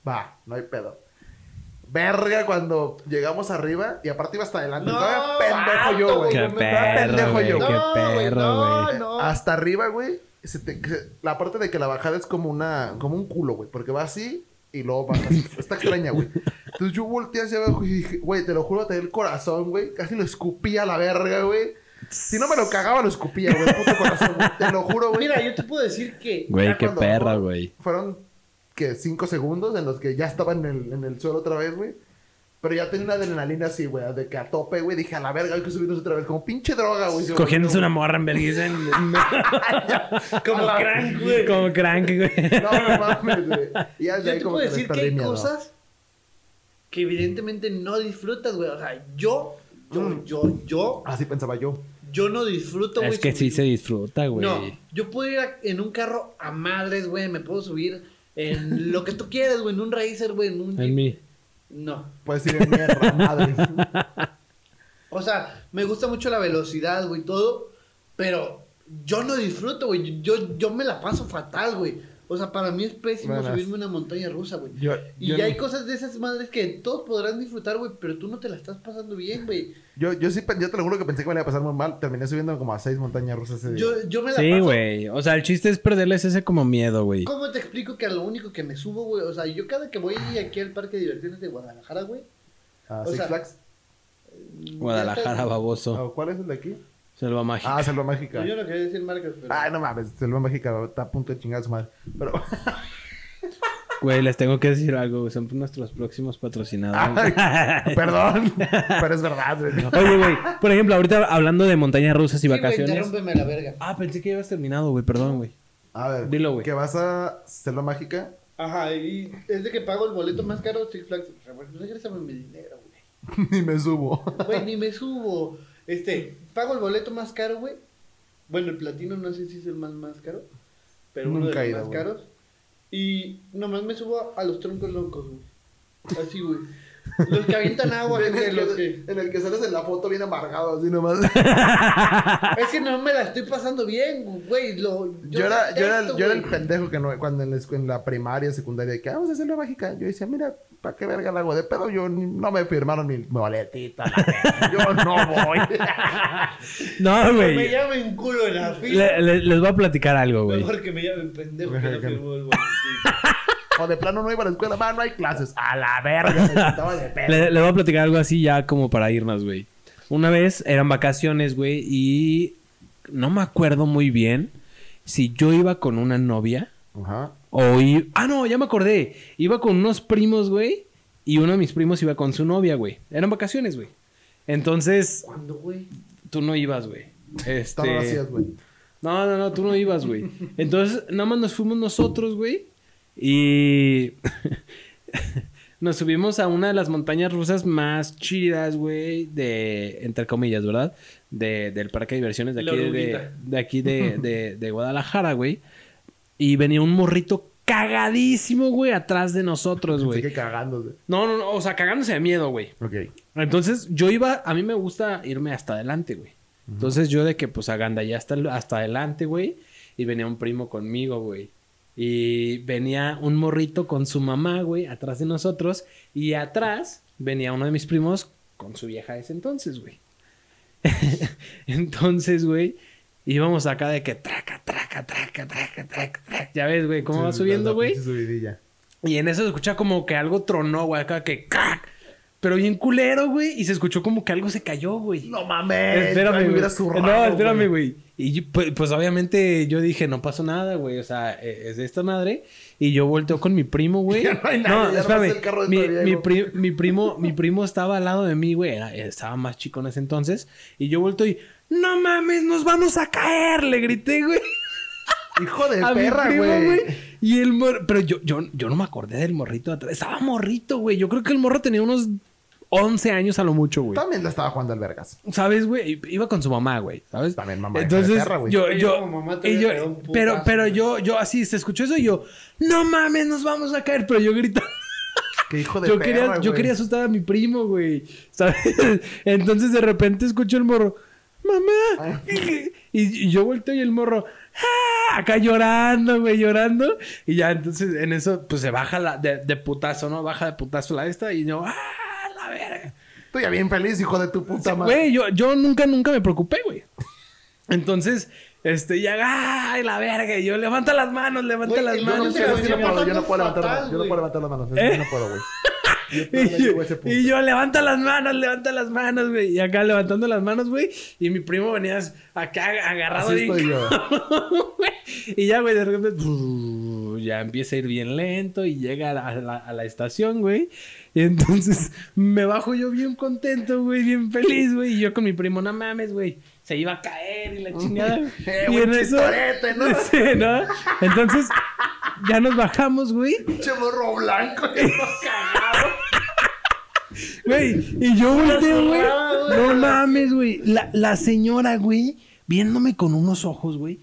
va, no hay pedo. Verga, cuando llegamos arriba, y aparte iba hasta adelante. No, todavía pendejo yo, güey. Qué perro, pendejo güey. yo. Qué No, güey, perro, no, no. Hasta arriba, güey. se te- se- la parte de que la bajada es como una, como un culo, güey. Porque va así y luego baja así. Está extraña, güey. Entonces yo volteé hacia abajo y dije, güey, te lo juro, te el corazón, güey. Casi lo escupía a la verga, güey. Si no me lo cagaba, lo escupía, güey. Puto corazón, güey. Te lo juro, güey. Mira, yo te puedo decir que. Güey, qué perra, güey. Fueron, que Cinco segundos en los que ya estaba en el, en el suelo otra vez, güey. Pero ya tenía una adrenalina así, güey. De que a tope, güey. Dije, a la verga, hay que subirnos otra vez. Como pinche droga, güey. se Cogiéndose una morra en vergüenza. en- Como crank, güey. Como crank, güey. No, no mames, güey. Y ya Yo te como puedo decir que hay cosas que evidentemente no disfrutas, güey. O sea, yo, yo, yo, yo, Así pensaba yo. yo no disfruto, güey. Es que sí se disfruta, güey. No, yo puedo ir a- en un carro a madres, güey. Me puedo subir en lo que tú quieras, güey. En un Racer, güey. En un. En mí. No. Puedes ir en mierda, madre. O sea, me gusta mucho la velocidad, güey, todo. Pero yo no disfruto, güey. Yo, yo me la paso fatal, güey. O sea, para mí es pésimo subirme una montaña rusa, güey. Yo, Y yo, ya hay cosas de esas madres que todos podrán disfrutar, güey, pero tú no te la estás pasando bien, güey. yo, yo sí, yo te lo juro que pensé que me iba a pasar muy mal. Terminé subiendo como a seis montañas rusas ese día. Yo, yo me la Sí, paso. güey. O sea, el chiste es perderles ese como miedo, güey. ¿Cómo te explico que a lo único que me subo, güey? O sea, yo cada que voy aquí al parque de diversiones de Guadalajara, güey. Ah, o Six sea, Flags. Guadalajara, baboso. Ah, ¿Cuál es el de aquí? Selva mágica. Ah, Selva Mágica. No, yo no quería decir marcas, pero. Ay, no mames, Selva Mágica está a punto de chingar a su madre. Pero, Güey, les tengo que decir algo. güey. Son nuestros próximos patrocinadores. Ay, perdón, pero es verdad, güey. Oye, güey. Por ejemplo, ahorita hablando de montañas rusas y Sí, güey, vacaciones. a la verga. ah, pensé que ya habías terminado, güey. Perdón, güey. A ver, Dilo, güey. que vas a Selva Mágica. Ajá, y es de que pago el boleto más caro, Six Flags. Regrésame mi dinero, güey. Ni me subo. Güey, ni me subo. Este, pago el boleto más caro, güey. Bueno, el platino no sé si es el más más caro, pero uno Nunca de he los ido, más güey. caros. Y nomás me subo a los troncos loncos, güey. Así, güey. Los que avientan agua, en, el los que, que... en el que sales en la foto bien amargado, así nomás. Es que no me la estoy pasando bien, güey. Lo, Yo, era, yo, era, detesto, yo era el pendejo que no, cuando en la, en la primaria, secundaria, que "Ah, vamos a hacer la mágica. Yo decía, mira, ¿para qué verga la hago de pedo? Yo ni- no me firmaron mi boletita. Yo no voy. No, Me güey. llamen culo en la fila. Le- le- les voy a platicar algo, güey. Mejor que me llamen pendejo que no firmó el boletito. O de plano no iba a la escuela, va, no hay clases. A la verga, de pedo. Le, le voy a platicar algo así ya como para irnos, güey. Una vez eran vacaciones, güey, y no me acuerdo muy bien si yo iba con una novia Ajá. o i- Ah, no, ya me acordé. Iba con unos primos, güey, y uno de mis primos iba con su novia, güey. Eran vacaciones, güey. Entonces, ¿Cuándo, güey? tú no ibas, güey. Este... Güey. No, no, no, tú no ibas, güey. Entonces, nada más nos fuimos nosotros, güey. Y nos subimos a una de las montañas rusas más chidas, güey, de, entre comillas, ¿verdad? De, del parque de diversiones de aquí, de, de aquí de, de, de Guadalajara, güey. Y venía un morrito cagadísimo, güey, atrás de nosotros, güey. Sigue cagándose. No, no, no, o sea, cagándose de miedo, güey. Ok. Entonces yo iba, a mí me gusta irme hasta adelante, güey. Entonces yo de que pues agandallé hasta, hasta adelante, güey. Y venía un primo conmigo, güey. Y venía un morrito con su mamá, güey, atrás de nosotros. Y atrás venía uno de mis primos con su vieja de ese entonces, güey. entonces, güey, íbamos acá de que traca, traca, traca, traca, traca, traca. Ya ves, güey, cómo va subiendo, güey. Y en eso se escucha como que algo tronó, güey, acá que ¡cac! Pero bien culero, güey. Y se escuchó como que algo se cayó, güey. No mames. espérame, me güey. No, espérame, güey. Y pues, pues, obviamente yo dije, no pasó nada, güey. O sea, eh, es de esta madre. Y yo volteo con mi primo, güey. Ya no hay ya nomás el carro de Mi, mi, pri- mi primo, mi primo estaba al lado de mí, güey. Estaba más chico en ese entonces. Y yo vuelto y, no mames, nos vamos a caer. Le grité, güey. Hijo de a perra, güey. Y el morro, pero yo, yo, yo no me acordé del morrito de atrás. Estaba morrito, güey. Yo creo que el morro tenía unos 11 años a lo mucho, güey. También la estaba jugando al vergas. ¿Sabes, güey? Iba con su mamá, güey. ¿Sabes? También mamá, de Entonces, güey. yo, yo, como mamá te y yo- putazo, pero, pero yo, yo así, se escuchó eso y yo, no mames, nos vamos a caer. Pero yo grito, Qué hijo de yo perra, quería, yo quería asustar a mi primo, güey. ¿Sabes? Entonces de repente escucho el morro, mamá. Y, y yo volteo y el morro, "Ah", acá llorando, güey, llorando. Y ya entonces en eso, pues se baja la, de, de putazo, ¿no? Baja de putazo la esta y yo, ¡ah, la verga! Tú ya bien feliz, hijo de tu puta madre. Güey, yo, yo nunca, nunca me preocupé, güey. Entonces, este, ya, ¡ay, la verga! Y yo, levanta las manos, levanta Güey, las manos. yo no- venía yo no puedo, yo no puedo levantar las fatal, manos. Yo no puedo levantar las manos. ¿Eh? Yo no puedo, güey. Yo Y yo, y yo, levanta las manos, levanta las manos, güey. Y acá levantando las manos, güey. Y mi primo venía acá agarrado. Así estoy yo. y ya, güey, de repente, ya empieza a ir bien lento y llega a la, a la- a la estación, güey. Y entonces me bajo yo bien contento, güey, bien feliz, güey. Y yo con mi primo, no mames, güey. Se iba a caer y la chingada. Eh, y en eso. ¿no? Sí, ¿no? Entonces, ya nos bajamos, güey. Pinche morro blanco. cagado. Güey, y yo volteo, güey. No mames, güey. La, la señora, güey, viéndome con unos ojos, Güey,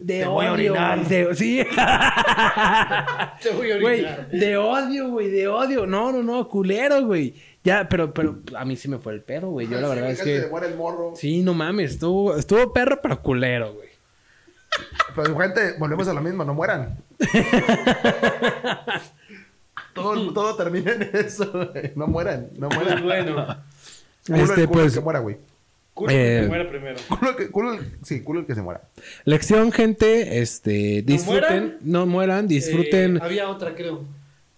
de Te voy a odio. orinar. güey, de- sí. Te voy a Güey, de odio, güey, de odio. No, no, no, culero, güey. Ya, pero, pero a mí sí me fue el perro, güey. Yo la verdad es que. El morro. Sí, no mames. Estuvo, estuvo perro, pero culero, güey. Pero gente, volvemos a lo mismo, no mueran. todo, todo termina en eso, güey. No mueran, no mueran. Bueno, Culo Este, el culo el pues, que muera, güey. Culo que Eh, se muera primero. Culo el que, culo el- sí, culo el que se muera. Lección, gente. Este, disfruten. mueran? No mueran, disfruten. Eh, había otra, creo.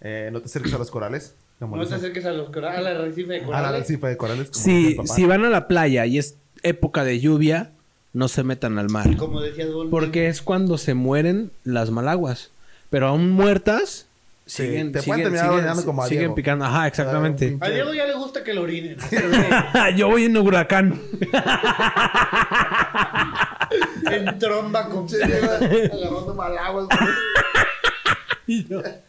Eh, no te acerques a los corales. No te acerques a los cora- a la recife de A la corales. arrecife de corales. como Si, el si van a la playa y es época de lluvia, no se metan al mar. Como decía. Porque es cuando se mueren las malaguas. Pero aún muertas, Sí, siguen, te siguen, terminar siguen- orinando como a siguen Diego. picando. Ajá, exactamente. A Diego ya le gusta que lo orinen. Yo voy en huracán. en tromba con agarrando malaguas, güey. Y. ¿eh?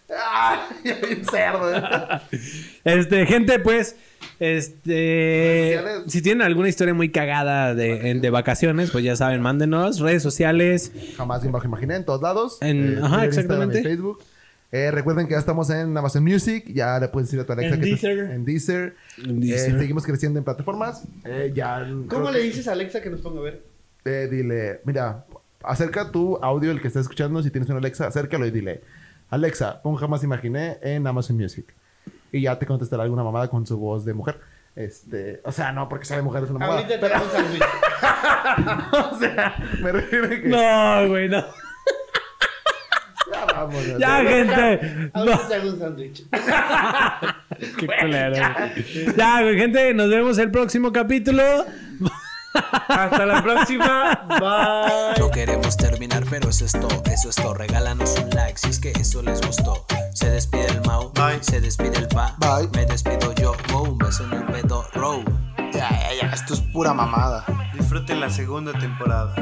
Este, gente, pues, este, si tienen alguna historia muy cagada de, en- de vacaciones, pues ya saben, mándenos redes sociales. Jamás imaginé en todos lados. En- ajá, Twitter, exactamente. Instagram y Facebook. Eh, recuerden que ya estamos en Amazon Music. Ya le puedes decir a tu Alexa En que te- Deezer. en Deezer. En Eh, Deezer. seguimos creciendo en plataformas. Eh, ya ¿Cómo le que- dices a Alexa que nos ponga a ver? eh, dile, mira, acerca tu audio, el que estás escuchando, si tienes una Alexa, acércalo y dile, Alexa, pon jamás imaginé en Amazon Music. Y ya te contestará alguna mamada con su voz de mujer. Este, o sea, no porque sea de mujer es una mamada. Ahorita te Pero, hago un sándwich. o sea, me refiero a que No, güey, no. Ya vamos. Ya, gente. No. Ahorita te hago un sándwich. Qué culero. Ya, gente, nos vemos el próximo capítulo. Hasta la próxima. Bye. No queremos terminar, pero eso es todo, eso es todo. Regálanos un like si es que eso les gustó. Se despide el Mau, Bye. se despide el Pa, Bye. me despido yo, wow, un beso en el pedo, row. Ya, ya, ya, esto es pura mamada. Disfruten la segunda temporada.